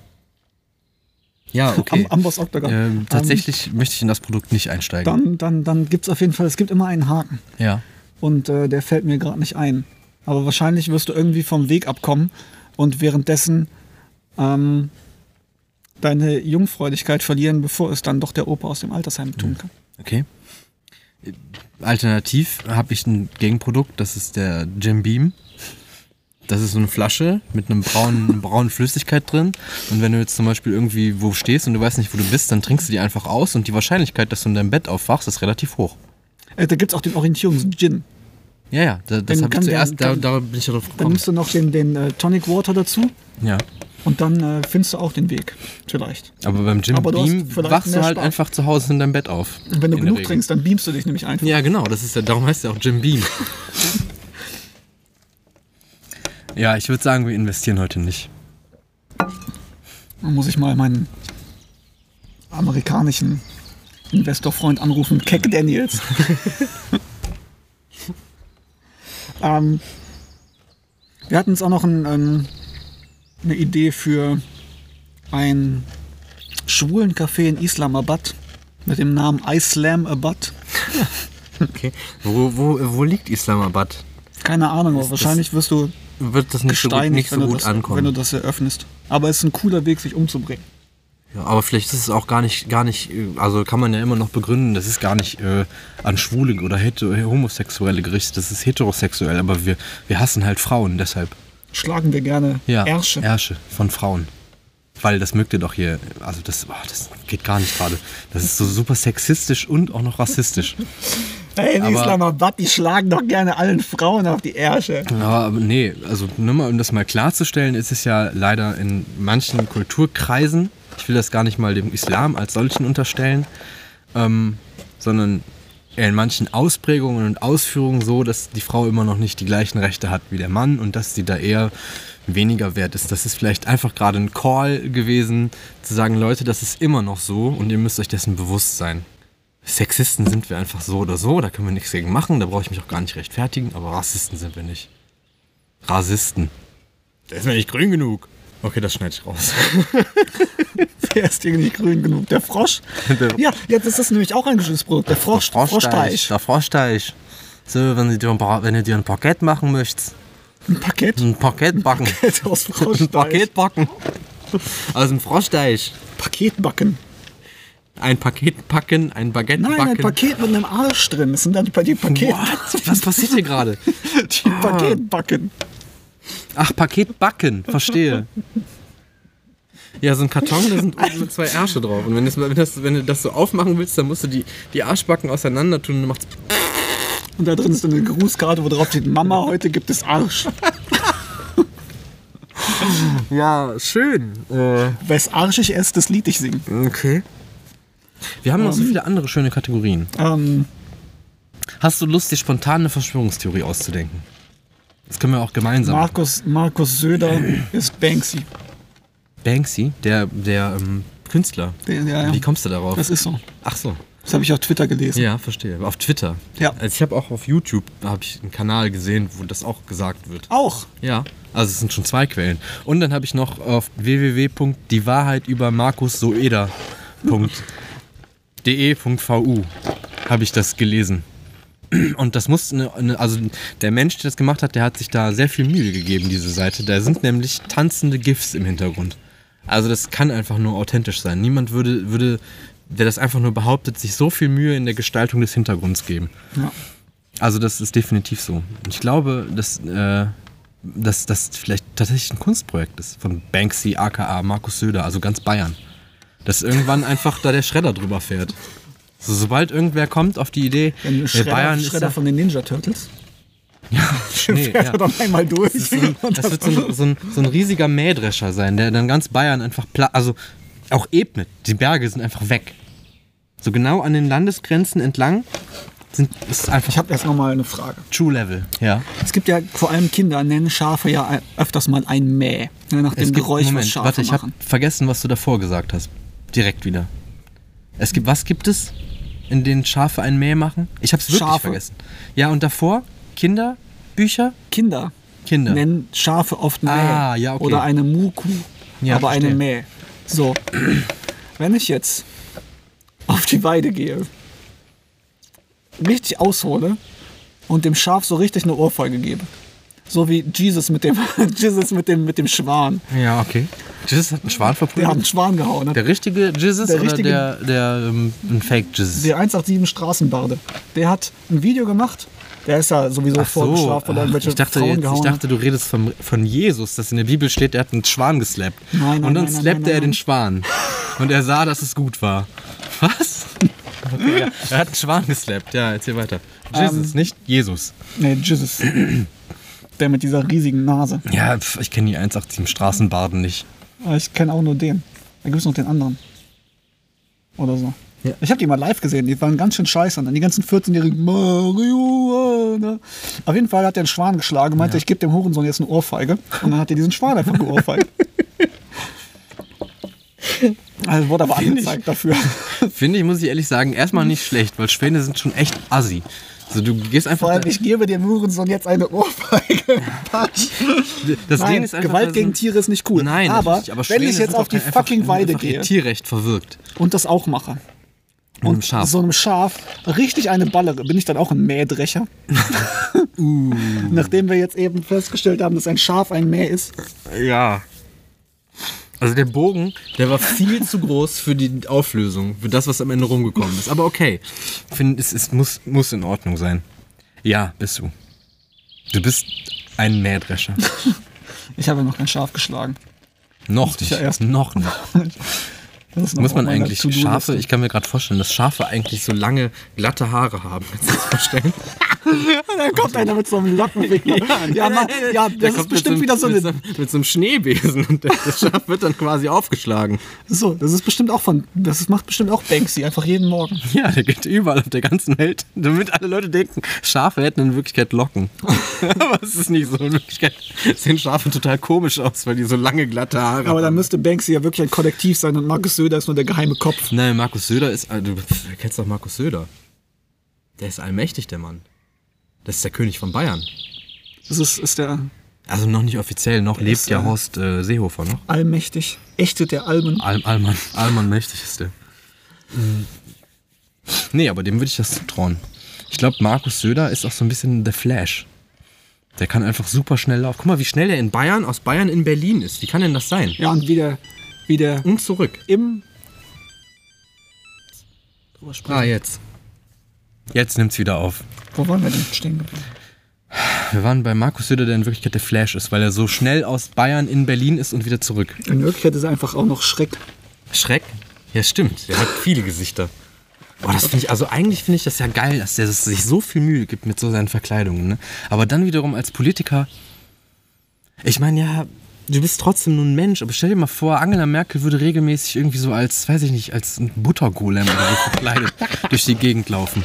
Ja, okay. Am, Amboss Octagon. ähm, tatsächlich möchte ich in das Produkt nicht einsteigen. Dann, dann, dann gibt es auf jeden Fall, es gibt immer einen Haken. ja. Und äh, der fällt mir gerade nicht ein. Aber wahrscheinlich wirst du irgendwie vom Weg abkommen und währenddessen ähm, deine Jungfräulichkeit verlieren, bevor es dann doch der Opa aus dem Altersheim tun kann. Okay. Alternativ habe ich ein Gegenprodukt, das ist der Jim Beam. Das ist so eine Flasche mit einem braunen, [LAUGHS] braunen Flüssigkeit drin. Und wenn du jetzt zum Beispiel irgendwie wo stehst und du weißt nicht, wo du bist, dann trinkst du die einfach aus und die Wahrscheinlichkeit, dass du in deinem Bett aufwachst, ist relativ hoch. Äh, da gibt es auch den Orientierungs-Gin. Ja, ja, da, das Dann habe ich kann der- zuerst, da, bin ich darauf Dann gekommen. nimmst du noch den, den äh, Tonic Water dazu Ja. und dann äh, findest du auch den Weg. Vielleicht. Aber beim Jim Aber Beam wachst du halt Spaß. einfach zu Hause in deinem Bett auf. Und wenn du genug trinkst, dann beamst du dich nämlich einfach. Ja, genau, das ist ja, darum heißt ja auch Jim Beam. [LAUGHS] ja, ich würde sagen, wir investieren heute nicht. Dann muss ich mal meinen amerikanischen Investorfreund anrufen, Keck Daniels. [LAUGHS] ähm, wir hatten uns auch noch ein, ähm, eine Idee für ein schwulen Café in Islamabad mit dem Namen Islamabad. [LAUGHS] Okay. Wo, wo, wo liegt Islamabad? Keine Ahnung, aber das- wahrscheinlich wirst du Wird das nicht so gut, nicht so wenn, du gut das, wenn du ankommen? das eröffnest. Aber es ist ein cooler Weg, sich umzubringen. Ja, aber vielleicht ist es auch gar nicht, gar nicht, also kann man ja immer noch begründen, das ist gar nicht äh, an Schwule oder Homosexuelle gerichtet, das ist heterosexuell, aber wir, wir hassen halt Frauen deshalb. Schlagen wir gerne Ja, Ärsche. Ärsche von Frauen. Weil das mögt ihr doch hier, also das, oh, das geht gar nicht gerade. Das ist so super sexistisch und auch noch rassistisch. [LAUGHS] Hey, in Islamabad, die schlagen doch gerne allen Frauen auf die Ärsche. Aber nee, also nur mal, um das mal klarzustellen, ist es ja leider in manchen Kulturkreisen, ich will das gar nicht mal dem Islam als solchen unterstellen, ähm, sondern in manchen Ausprägungen und Ausführungen so, dass die Frau immer noch nicht die gleichen Rechte hat wie der Mann und dass sie da eher weniger wert ist. Das ist vielleicht einfach gerade ein Call gewesen, zu sagen, Leute, das ist immer noch so und ihr müsst euch dessen bewusst sein. Sexisten sind wir einfach so oder so, da können wir nichts gegen machen, da brauche ich mich auch gar nicht rechtfertigen, aber Rassisten sind wir nicht. Rassisten. Der ist mir nicht grün genug. Okay, das schneide ich raus. [LAUGHS] Der ist irgendwie nicht grün genug. Der Frosch. [LAUGHS] Der- ja, das ist nämlich auch ein schönes Produkt. Der Frosch, Froschteich. Der Froschteich. So, wenn du, dir ein paar, wenn du dir ein Paket machen möchtest, Ein Paket. ein Paket backen. aus [LAUGHS] ein Froschteich. Paket backen. Aus dem Froschteich. Paketbacken. Ein Paket packen, ein Baguette Nein, backen. ein Paket mit einem Arsch drin. Das sind dann die Paket, What? Was passiert hier gerade? die Paketbacken. Ach, Paket backen, verstehe. Ja, so ein Karton, da sind oben zwei Ärsche drauf. Und wenn, das, wenn, das, wenn du das so aufmachen willst, dann musst du die, die Arschbacken auseinander tun und dann macht's. Und da drin ist eine Grußkarte, wo drauf steht, Mama, heute gibt es Arsch. Ja, schön. Äh, Wes arschig ist, das Lied ich singen. okay. Wir haben noch so viele andere schöne Kategorien. Ähm, Hast du Lust, dir spontan eine Verschwörungstheorie auszudenken? Das können wir auch gemeinsam. Markus, Markus Söder [CLEARS THROAT] ist Banksy. Banksy, der, der ähm, Künstler. Der, ja, ja. Wie kommst du darauf? Das ist so. Ach so. Das habe ich auf Twitter gelesen. Ja, verstehe. Auf Twitter. Ja. Also ich habe auch auf YouTube hab ich einen Kanal gesehen, wo das auch gesagt wird. Auch. Ja, also es sind schon zwei Quellen. Und dann habe ich noch auf www.diewahrheit über markussoeder.de.vu habe ich das gelesen. [CLEARS THROAT] Und das muss eine, also der Mensch, der das gemacht hat, der hat sich da sehr viel Mühe gegeben, diese Seite. Da sind nämlich tanzende GIFs im Hintergrund. Also das kann einfach nur authentisch sein. Niemand würde, würde, der das einfach nur behauptet, sich so viel Mühe in der Gestaltung des Hintergrunds geben. Ja. Also das ist definitiv so. Und Ich glaube, dass, äh, dass das vielleicht tatsächlich ein Kunstprojekt ist von Banksy, aka Markus Söder, also ganz Bayern. Dass irgendwann einfach da der Schredder drüber fährt. So, sobald irgendwer kommt auf die Idee, äh, Schredder, Bayern ist Schredder ja, von den Ninja Turtles. [LAUGHS] [LAUGHS] Nee, fährt ja. er dann einmal durch. Das, ein, das wird so ein, so, ein, so ein riesiger Mähdrescher sein, der dann ganz Bayern einfach platt, also auch ebnet. Die Berge sind einfach weg. So genau an den Landesgrenzen entlang sind, ist einfach ich habe erst noch mal eine Frage. True Level. Ja. Es gibt ja vor allem Kinder, nennen Schafe ja öfters mal ein Mäh. Ne, nach dem Geräusch, Moment, was Schafe warte, ich habe vergessen, was du davor gesagt hast. Direkt wieder. Es gibt, was gibt es, in denen Schafe ein Mäh machen? Ich habe es wirklich Schafe. vergessen. Ja, und davor Kinder, Bücher, Kinder Kinder. nennen Schafe oft Mäh. Ah, ja, okay. Oder eine Muku. Ja, aber eine verstehe. Mäh. So, wenn ich jetzt auf die Weide gehe, richtig aushole und dem Schaf so richtig eine Ohrfeige gebe. So wie Jesus mit dem, [LAUGHS] Jesus mit dem, mit dem Schwan. Ja, okay. Jesus hat einen Schwan Der hat verprügelt. einen Schwan gehauen. Ne? Der richtige Jesus Der oder richtige- der, der ähm, ein Fake Jesus? Der 187 Straßenbarde. Der hat ein Video gemacht. Der ist ja sowieso so, vorgestraft, weil er ach, irgendwelche ich dachte, Frauen jetzt, ich dachte, du redest von, von Jesus, dass in der Bibel steht, er hat einen Schwan geslappt. Nein, nein, Und dann nein, slappte nein, er den. Schwan. Und er sah, dass es gut war. Was? Okay, ja. Er hat einen Schwan geslappt. Ja, erzähl weiter. Ähm, Jesus, nicht Jesus. Nee, Jesus. [CLEARS THROAT] Der mit dieser riesigen Nase. Ja, pf, ich kenne die 187 Straßenbarden nicht. Aber Ich kenne auch nur den. Da gibt es noch den anderen. Oder so. Ja. Ich habe die mal live gesehen, die waren ganz schön scheiße. Und dann die ganzen 14-jährigen Marihuana. Auf jeden Fall hat er einen Schwan geschlagen, meinte, ich gebe dem Hurensohn jetzt eine Ohrfeige. Und dann hat er diesen Schwan einfach geohrfeigt. [LAUGHS] Also wurde aber angezeigt dafür. [LAUGHS] Finde ich, muss ich ehrlich sagen, erstmal nicht schlecht, weil Schwäne sind schon echt assi. Also du gehst einfach. Vor allem, ich gebe dem Hurensohn jetzt eine Ohrfeige. [LAUGHS] Das Nein, Ding ist einfach, Gewalt dass- gegen Tiere ist nicht cool. Nein, aber, natürlich, aber wenn ich jetzt auf die fucking Weide gehe Tierrecht verwirkt. und das auch mache Und einem Schaf. so einem Schaf richtig eine ballere, bin ich dann auch ein Mähdrescher? [LAUGHS] Uh. Nachdem wir jetzt eben festgestellt haben, dass ein Schaf ein Mäh ist. Ja. Also der Bogen, der war viel zu groß für die Auflösung, für das, was am Ende rumgekommen ist. Aber okay, ich finde, es, es muss, muss in Ordnung sein. Ja, bist du. Du bist ein Mähdrescher. [LAUGHS] Ich habe noch kein Schaf geschlagen. noch ich nicht. ja erst- Noch nicht. [LAUGHS] Das Muss man eigentlich. Schafe, ich kann mir gerade vorstellen, dass Schafe eigentlich so lange, glatte Haare haben. Kannst du dir das vorstellen? [LAUGHS] Dann kommt einer mit so einem Lockenwickler. [LAUGHS] Ja, ja Der das ist bestimmt einem- wieder so mit so, einem- mit so einem Schneebesen und das Schaf wird dann quasi aufgeschlagen. So, das ist bestimmt auch von. Das macht bestimmt auch Banksy, einfach jeden Morgen. [LAUGHS] Ja, der geht überall auf der ganzen Welt, damit alle Leute denken, Schafe hätten in Wirklichkeit Locken. Aber es ist nicht so. In Wirklichkeit sehen Schafe total komisch aus, weil die so lange glatte Haare Aber dann haben. müsste Banksy ja wirklich ein Kollektiv sein und Markus Söder ist nur der geheime Kopf. Nein, Markus Söder ist. äh, Du kennst doch Markus Söder. Der ist allmächtig, der Mann. Das ist der König von Bayern. Das ist, ist der Also noch nicht offiziell, noch lebt ja äh, Horst äh, Seehofer noch. allmächtig. Echte der Almen. Al Allmann, Allmann mächtig ist der. Nee, aber dem würde ich das zutrauen. Ich glaube, Markus Söder ist auch so ein bisschen der Flash. Der kann einfach super schnell laufen. Guck mal, wie schnell der in Bayern, aus Bayern in Berlin ist. Wie kann denn das sein? Ja, und wie der, wie der Und zurück. im. Ah, jetzt. Jetzt nimmt's wieder auf. Wo waren wir denn stehen geblieben? Wir waren bei Markus Söder, der in Wirklichkeit der Flash ist, weil er so schnell aus Bayern in Berlin ist und wieder zurück. In Wirklichkeit ist er einfach auch noch Schreck. Schreck? Ja, stimmt. Der hat viele Gesichter. Boah, das finde ich, also eigentlich finde ich das ja geil, dass der sich so viel Mühe gibt mit so seinen Verkleidungen. Ne? Aber dann wiederum als Politiker, ich meine ja, du bist trotzdem nur ein Mensch, aber stell dir mal vor, Angela Merkel würde regelmäßig irgendwie so als, weiß ich nicht, als ein Buttergolem oder so verkleidet [LAUGHS] durch die Gegend laufen.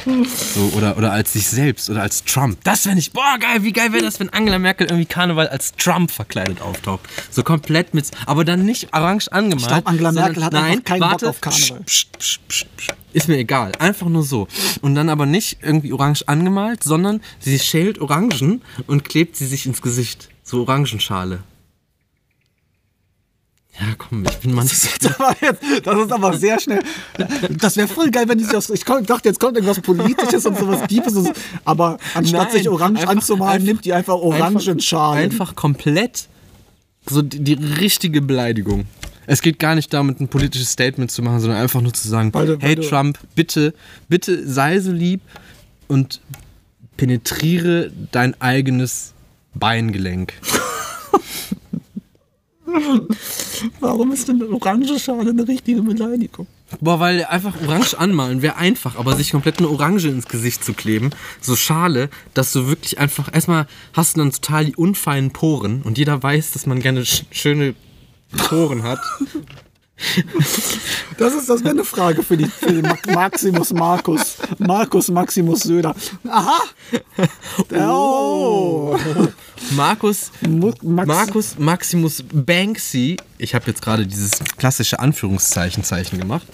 So, oder, oder als sich selbst oder als Trump. Das fände ich, boah, geil, wie geil wäre das, wenn Angela Merkel irgendwie Karneval als Trump verkleidet auftaucht. So komplett mit, aber dann nicht orange angemalt. Ich glaub, Angela sondern- Merkel hat nein, keinen Bock warte, auf Karneval. Psst, psst, psst, psst. Ist mir egal. Einfach nur so. Und dann aber nicht irgendwie orange angemalt, sondern sie schält Orangen und klebt sie sich ins Gesicht. So Orangenschale. Ja, komm, ich bin manchmal. Das, war jetzt, das ist aber sehr schnell. Das wäre voll geil, wenn die sich aus. Ich dachte, jetzt kommt irgendwas Politisches und sowas Deepes. und so. Aber anstatt Nein, sich orange einfach- anzumalen, einfach- nimmt die einfach Orangenschalen. Einfach komplett so die, die richtige Beleidigung. Es geht gar nicht darum, ein politisches Statement zu machen, sondern einfach nur zu sagen, weil hey du- Trump, bitte, bitte sei so lieb und penetriere dein eigenes Beingelenk. [LAUGHS] [LAUGHS] Warum ist denn eine orange Schale eine richtige Beleidigung? Boah, weil einfach orange anmalen wäre einfach, aber sich komplett eine Orange ins Gesicht zu kleben, so schale, dass du wirklich einfach, erstmal hast du dann total die unfeinen Poren und jeder weiß, dass man gerne sch schöne Poren hat. [LAUGHS] Das ist das wäre eine Frage für, die, für den Maximus Markus. Markus Maximus Söder. Aha! [LAUGHS] Oh! Markus, Max- Markus Maximus Banksy, ich habe jetzt gerade dieses klassische Anführungszeichen-Zeichen gemacht,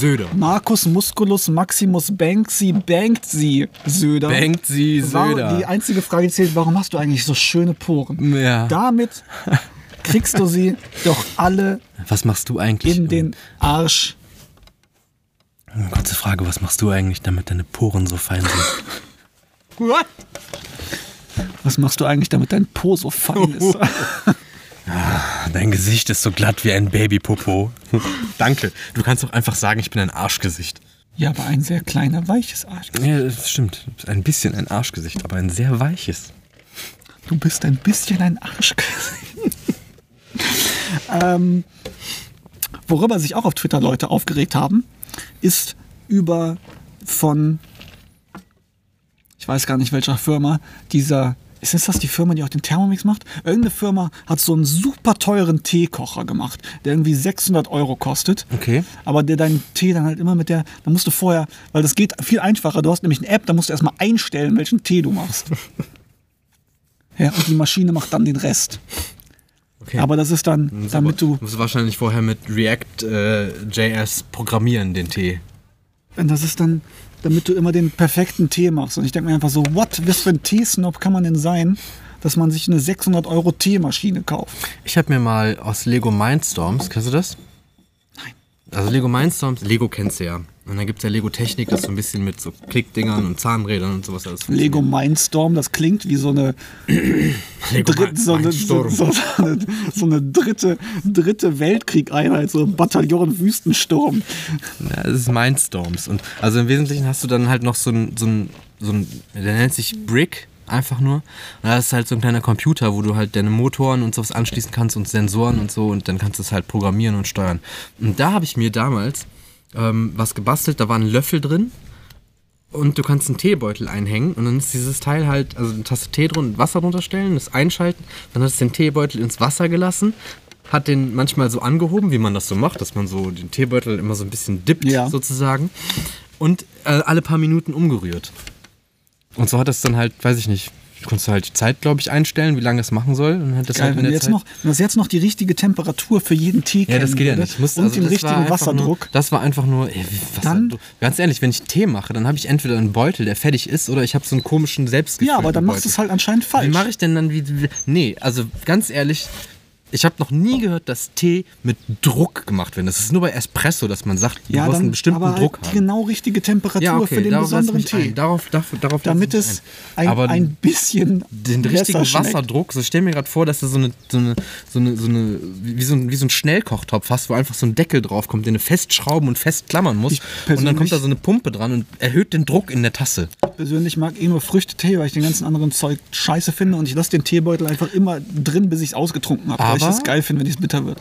Söder. Markus Musculus Maximus Banksy bankt sie Söder. Bankt sie Warum- Söder. Die einzige Frage die zählt, warum hast du eigentlich so schöne Poren? Ja. Damit kriegst du sie doch alle Was machst du eigentlich? in den Arsch. Eine kurze Frage, was machst du eigentlich, damit deine Poren so fein sind? Was machst du eigentlich, damit dein Po so fein ist? [LAUGHS] Dein Gesicht ist so glatt wie ein Babypopo. [LAUGHS] Danke. Du kannst doch einfach sagen, ich bin ein Arschgesicht. ja, aber ein sehr kleiner, weiches Arsch. Ja, das stimmt. Ein bisschen ein Arschgesicht, aber ein sehr weiches. Du bist ein bisschen ein Arsch. [LAUGHS] ähm, worüber sich auch auf Twitter Leute aufgeregt haben, ist über von, ich weiß gar nicht welcher Firma, dieser, ist das das die Firma, die auch den Thermomix macht? Irgendeine Firma hat so einen super teuren Teekocher gemacht, der irgendwie 600 Euro kostet. Okay. Aber der deinen Tee dann halt immer mit der, da musst du vorher, weil das geht viel einfacher, du hast nämlich eine App, da musst du erstmal einstellen, welchen Tee du machst. [LAUGHS] Ja, und die Maschine macht dann den Rest. okay. Aber das ist dann, damit du, musst wahrscheinlich vorher mit React äh, JS programmieren, den Tee. das ist dann, damit du immer den perfekten Tee machst. Und ich denke mir einfach so, what, was für ein Teesnob kann man denn sein, dass man sich eine 600 Euro Teemaschine kauft? Ich habe mir mal aus Lego Mindstorms, kennst du das? Nein. Also Lego Mindstorms, Lego kennst du ja. Und dann gibt es ja Lego Technik, das so ein bisschen mit so Klickdingern und Zahnrädern und sowas alles Lego Mindstorm, das klingt wie so eine, [CLEARS THROAT] Lego dritt, so, eine, so, Mindstorm. so, so eine, so eine dritte, dritte Weltkrieg-Einheit, so ein Bataillon Wüstensturm. Ja, das ist Mindstorms. Und also im Wesentlichen hast du dann halt noch so ein, so ein, so ein der nennt sich Brick, einfach nur. Und da ist halt so ein kleiner Computer, wo du halt deine Motoren und sowas anschließen kannst und Sensoren und so und dann kannst du es halt programmieren und steuern. Und da habe ich mir damals ähm, was gebastelt, da war ein Löffel drin und du kannst einen Teebeutel einhängen und dann ist dieses Teil halt, also eine Tasse Tee drin, Wasser drunter stellen, das einschalten, dann hast du den Teebeutel ins Wasser gelassen, hat den manchmal so angehoben, wie man das so macht, dass man so den Teebeutel immer so ein bisschen dippt Ja. sozusagen und äh, alle paar Minuten umgerührt. Und so hat das dann halt, weiß ich nicht, konntest du halt die Zeit, glaube ich, einstellen, wie lange es machen soll und hat das Geil, halt wenn, du jetzt Zeit noch, wenn das jetzt noch die richtige Temperatur für jeden Tee ja, das geht ja nicht. Ich muss, und also den richtigen Wasserdruck, Nur, das war einfach nur. Ey, Dann- ganz ehrlich, wenn ich Tee mache, dann habe ich entweder einen Beutel, der fertig ist, oder ich habe so einen komischen Selbstgefühl. ja, aber dann machst du es halt anscheinend falsch. Wie mache ich denn dann wie nee, also ganz ehrlich. Ich habe noch nie gehört, dass Tee mit Druck gemacht wird. Das ist nur bei Espresso, dass man sagt, du ja, musst einen bestimmten aber halt Druck die haben. genau richtige Temperatur für den darauf lass besonderen Tee. Ein. Darauf, darauf, darauf damit ich es ein, Aber ein bisschen den richtigen. Wasserdruck. So stell mir gerade vor, dass du so eine, so eine, so eine, so eine wie, so ein, wie so ein Schnellkochtopf hast, wo einfach so ein Deckel drauf kommt, den du festschrauben und festklammern musst. Ich Und dann kommt da so eine Pumpe dran und erhöht den Druck in der Tasse. persönlich mag eh nur Früchtetee, weil ich den ganzen anderen Zeug scheiße finde und ich lasse den Teebeutel einfach immer drin, bis ich es ausgetrunken habe, ich es geil finde, wenn es bitter wird.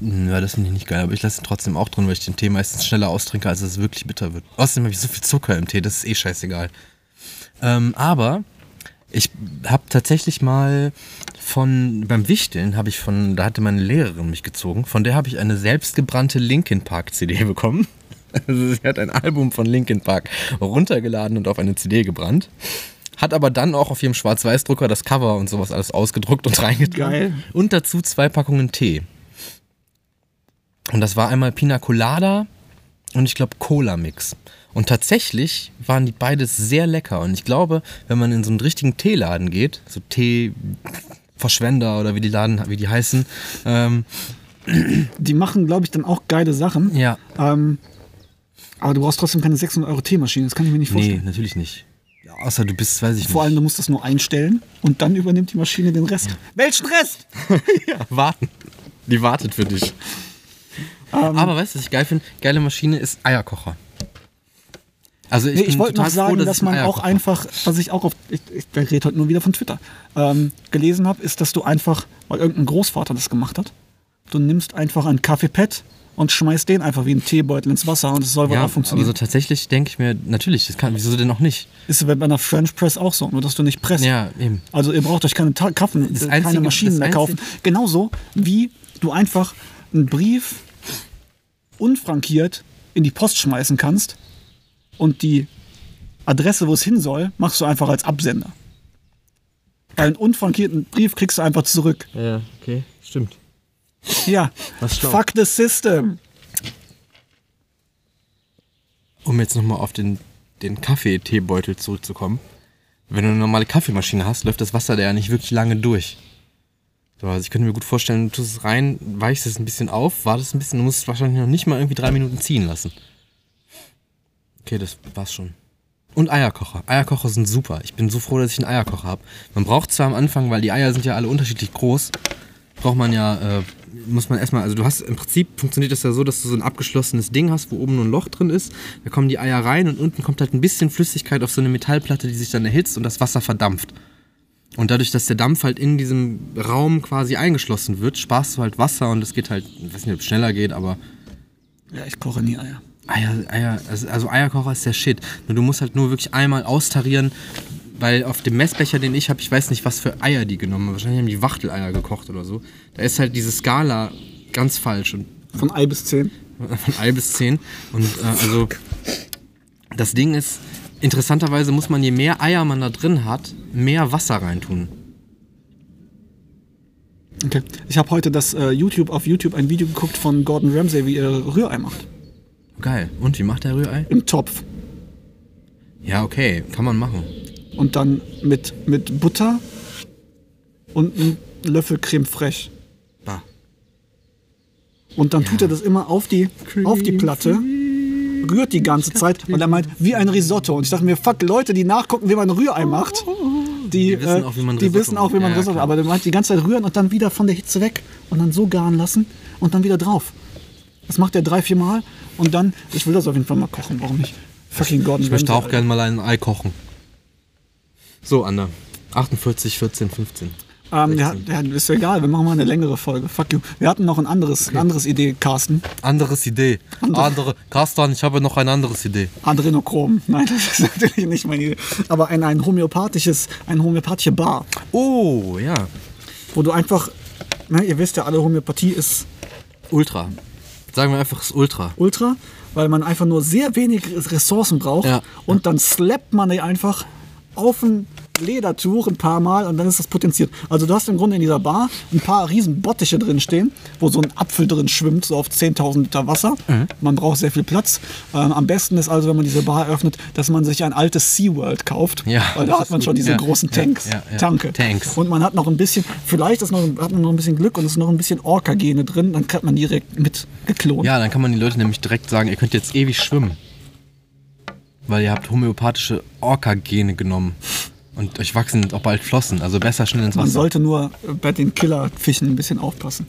Ja, das finde ich nicht geil, aber ich lasse ihn trotzdem auch drin, weil ich den Tee meistens schneller austrinke, als es wirklich bitter wird. Außerdem habe ich so viel Zucker im Tee, das ist eh scheißegal. Ähm, aber ich habe tatsächlich mal von, beim Wichteln habe ich von, da hatte meine Lehrerin mich gezogen, von der habe ich eine selbstgebrannte Linkin Park CD bekommen. [LAUGHS] Also sie hat ein Album von Linkin Park runtergeladen und auf eine CD gebrannt. Hat aber dann auch auf ihrem Schwarz-Weiß-Drucker das Cover und sowas alles ausgedruckt und reingetan. Geil. Und dazu zwei Packungen Tee. Und das war einmal Pina Colada und ich glaube Cola Mix. Und tatsächlich waren die beides sehr lecker. Und ich glaube, wenn man in so einen richtigen Teeladen geht, so Tee Verschwender oder wie die Laden, wie die heißen, ähm, Die machen, glaube ich, dann auch geile Sachen. ja, Ähm, aber du brauchst trotzdem keine 600 Euro Teemaschine, das kann ich mir nicht nee, vorstellen. natürlich nicht. Ja, außer du bist, weiß ich Vor allem, nicht. du musst das nur einstellen und dann übernimmt die Maschine den Rest. Welchen Rest? [LAUGHS] ja, warten. Die wartet für dich. Ähm, Aber weißt du, was ich geil finde? Geile Maschine ist Eierkocher. Also ich nee, ich wollte noch froh, sagen, dass dass man auch einfach, was ich auch auf, ich, ich rede heute nur wieder von Twitter, ähm, gelesen habe, ist, dass du einfach, weil irgendein Großvater das gemacht hat, du nimmst einfach ein Kaffeepad und schmeißt den einfach wie einen Teebeutel ins Wasser und es soll wohl Ja, auch funktionieren. aber so tatsächlich denke ich mir, natürlich, das kann, wieso denn noch nicht? ist bei einer French Press auch so, nur dass du nicht presst. Ja, eben. Also ihr braucht euch keine, Kaffen, Das keine einzige- Maschinen mehr kaufen. Genauso wie du einfach einen Brief unfrankiert in die Post schmeißen kannst und die Adresse, wo es hin soll, machst du einfach als Absender. Weil einen unfrankierten Brief kriegst du einfach zurück. Ja, okay, stimmt. Ja, fuck the system. Um jetzt nochmal auf den, den Kaffee-Teebeutel zurückzukommen. Wenn du eine normale Kaffeemaschine hast, läuft das Wasser da ja nicht wirklich lange durch. So, also ich könnte mir gut vorstellen, du tust es rein, weichst es ein bisschen auf, wartest ein bisschen, du musst es wahrscheinlich noch nicht mal irgendwie drei Minuten ziehen lassen. Okay, das war's schon. Und Eierkocher. Eierkocher sind super. Ich bin so froh, dass ich einen Eierkocher habe. Man braucht zwar am Anfang, weil die Eier sind ja alle unterschiedlich groß, braucht man ja, äh, muss man erstmal, also du hast im Prinzip funktioniert das ja so, dass du so ein abgeschlossenes Ding hast, wo oben nur ein Loch drin ist. Da kommen die Eier rein und unten kommt halt ein bisschen Flüssigkeit auf so eine Metallplatte, die sich dann erhitzt und das Wasser verdampft. Und dadurch, dass der Dampf halt in diesem Raum quasi eingeschlossen wird, sparst du halt Wasser und es geht halt, ich weiß nicht, ob es schneller geht, aber Ja, ich koche nie Eier. Eier, Eier, also, also Eierkocher ist der Shit. Nur du musst halt nur wirklich einmal austarieren, weil auf dem Messbecher, den ich habe, ich weiß nicht, was für Eier die genommen haben. Wahrscheinlich haben die Wachteleier gekocht oder so. Da ist halt diese Skala ganz falsch und Von Ei bis zehn. von Ei bis 10. Und äh, also das Ding ist, interessanterweise muss man, je mehr Eier man da drin hat, mehr Wasser reintun. Okay. Ich habe heute das äh, YouTube auf YouTube ein Video geguckt von Gordon Ramsay, wie er Rührei macht. Geil. Und wie macht der Rührei? Im Topf. Ja, okay, kann man machen. Und dann mit, mit Butter und einem Löffel Creme fraiche. Bah. Und dann tut er das immer auf die, auf die Platte, rührt die ganze Zeit und er meint, wie ein Risotto. Und ich dachte mir, fuck, Leute, die nachgucken, wie man Rührei macht, die, Die wissen äh, auch, wie man Risotto wissen auch, wie macht. man Ja, Risotto. Aber der meint, die ganze Zeit rühren und dann wieder von der Hitze weg und dann so garen lassen und dann wieder drauf. Das macht er drei, vier Mal und dann, ich will das auf jeden Fall mal kochen, warum nicht? Fucking Gordon Ich möchte auch gerne mal ein Ei kochen. So, Anna. 48, 14, 15. Ähm, ja, ja, ist ja egal, wir machen mal eine längere Folge. Fuck you. Wir hatten noch ein anderes, ein anderes Idee, Carsten. Anderes Idee. Andere- Andere. Carsten, ich habe noch ein anderes Idee. Adrenochrom. [LAUGHS] Nein, das ist natürlich nicht meine Idee. Aber ein, ein homöopathisches, eine homöopathische Bar, Oh, ja. wo du einfach, ne, ihr wisst ja alle, Homöopathie ist Ultra. Sagen wir einfach, es ist Ultra. ultra, weil man einfach nur sehr wenig Ressourcen braucht Ja. und dann slappt man die einfach auf ein Ledertuch ein paar Mal und dann ist das potenziert. Also du hast im Grunde in dieser Bar ein paar riesen Bottiche drin stehen, wo so ein Apfel drin schwimmt, so auf 10.000 Liter Wasser. Mhm. Man braucht sehr viel Platz. Ähm, am besten ist also, wenn man diese Bar öffnet, dass man sich ein altes SeaWorld kauft, Ja, weil da hat man gut. schon diese Ja, großen Tanks, ja. Tanke. Tanks. Und man hat noch ein bisschen, vielleicht ist noch, hat man noch ein bisschen Glück und es ist noch ein bisschen Orca-Gene drin, dann kriegt man direkt mit geklont. Ja, dann kann man die Leute nämlich direkt sagen, ihr könnt jetzt ewig schwimmen. Weil ihr habt homöopathische Orca-Gene genommen. Und euch wachsen auch bald Flossen. Also besser schnell ins Man Wasser. sollte nur bei den Killerfischen ein bisschen aufpassen.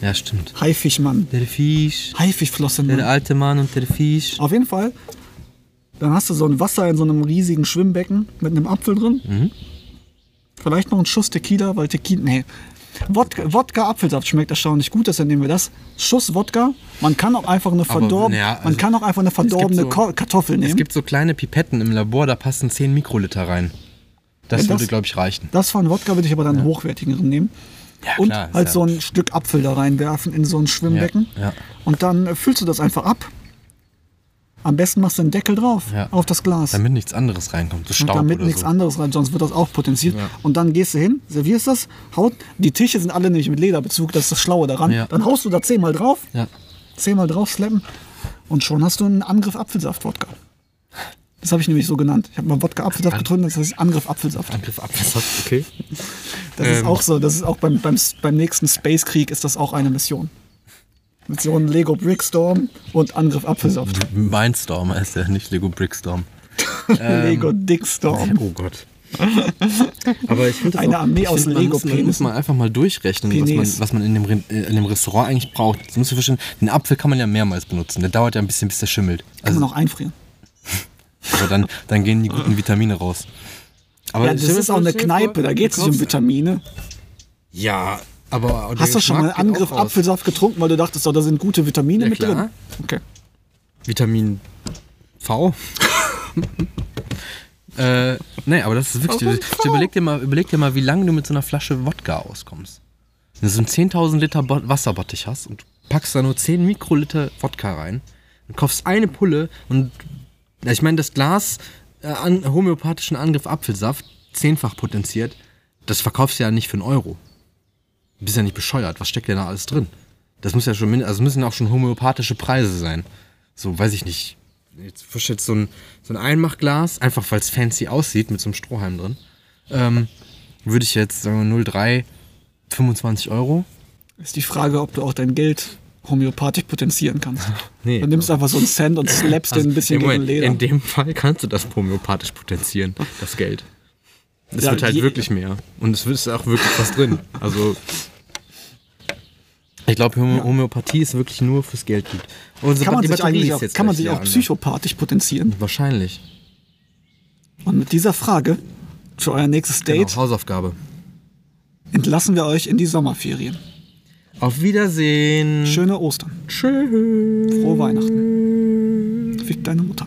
Ja, stimmt. Haifischmann. Der Fisch, Haifischflosse. der Mann. alte Mann und der Fisch. Auf jeden Fall. Dann hast du so ein Wasser in so einem riesigen Schwimmbecken mit einem Apfel drin. Mhm. Vielleicht noch ein Schuss Tequila, weil Tequila. Nee. Wodka, Wodka Apfelsaft schmeckt erstaunlich gut, deshalb nehmen wir das. Schuss Wodka. Man kann auch einfach eine verdorben, ja, man also, kann auch einfach eine verdorbene so- Kartoffel nehmen. Es gibt so kleine Pipetten im Labor, da passen 10 Mikroliter rein. Das, Ja, das- würde, glaube ich, reichen. Das von Wodka würde ich aber dann einen hochwertigeren nehmen. Ja, und klar, halt ja- so ein Stück Apfel da reinwerfen in so ein Schwimmbecken. Ja, ja. Und dann äh, füllst du das einfach ab. Am besten machst du einen Deckel drauf Ja. auf das Glas. Damit nichts anderes reinkommt. Und Staub damit oder nichts so. anderes rein, sonst wird das auch potenziert. Ja. Und dann gehst du hin, servierst das, haut, die Tische sind alle nämlich mit Lederbezug, das ist das Schlaue daran. Ja. Dann haust du da zehnmal drauf, Ja. zehnmal drauf slappen und schon hast du einen Angriff Apfelsaft-Wodka. Das habe ich nämlich so genannt. Ich habe mal Wodka Apfelsaft getrunken, das heißt Angriff Apfelsaft. Angriff Apfelsaft, okay. Das ist Ähm. auch so, das ist auch beim, beim, beim nächsten Space-Krieg ist das auch eine Mission. Mission Lego Brickstorm und Angriff Apfelsaft. Mindstorm heißt der, nicht Lego Brickstorm. [LAUGHS] Lego Dickstorm. Oh Gott. Aber ich finde das Eine auch, Armee ich aus find, man muss, man Lego-Penissen. muss mal einfach mal durchrechnen, was man, was man in, dem, Re- äh, in dem Restaurant eigentlich braucht. Das musst du verstehen. Den Apfel kann man ja mehrmals benutzen. Der dauert ja ein bisschen, bis der schimmelt. Kann man Also, auch einfrieren. [LAUGHS] aber dann, dann gehen die guten Vitamine raus. Aber Ja, das ist auch eine Kneipe, da geht es nicht um Vitamine. Ja, aber. Hast du schon mal einen Angriff. Apfelsaft getrunken, weil du dachtest, oh, da sind gute Vitamine Ja, mit klar. drin? Okay. Vitamin V? [LAUGHS] äh, nee, aber das ist wirklich. Ich überleg, dir mal, überleg dir mal, wie lange du mit so einer Flasche Wodka auskommst. Wenn du so einen 10.000 Liter Bo Wasserbottich hast und du packst da nur 10 Mikroliter Wodka rein und kaufst eine Pulle und. Ja, ich meine, das Glas äh, an homöopathischen Angriff Apfelsaft, zehnfach potenziert, das verkaufst du ja nicht für einen Euro. Du bist ja nicht bescheuert. Was steckt denn da alles drin? Das muss ja schon, also müssen auch schon homöopathische Preise sein. So, weiß ich nicht. Jetzt jetzt so ein, so ein Einmachglas, einfach weil es fancy aussieht, mit so einem Strohhalm drin. Ähm, würde ich jetzt sagen wir 0,3, 25 Euro. Ist die Frage, ob du auch dein Geld homöopathisch potenzieren kannst. [LAUGHS] Nee. Du nimmst einfach so einen Cent und slappst den ein bisschen im gegen Moment, Leder. in dem Fall kannst du das homöopathisch potenzieren, das Geld. Es Ja, wird halt wirklich mehr. Und es ist auch wirklich was drin. Also. Ich glaube, Homö Homöopathie ist wirklich nur fürs Geld gut. Unsere kann man sich auch, kann man sich auch psychopathisch potenzieren? Wahrscheinlich. Und mit dieser Frage für euer nächstes Date Genau, Hausaufgabe. entlassen wir euch in die Sommerferien. Auf Wiedersehen. Schöne Ostern. Tschüss. Frohe Weihnachten. Fick deine Mutter.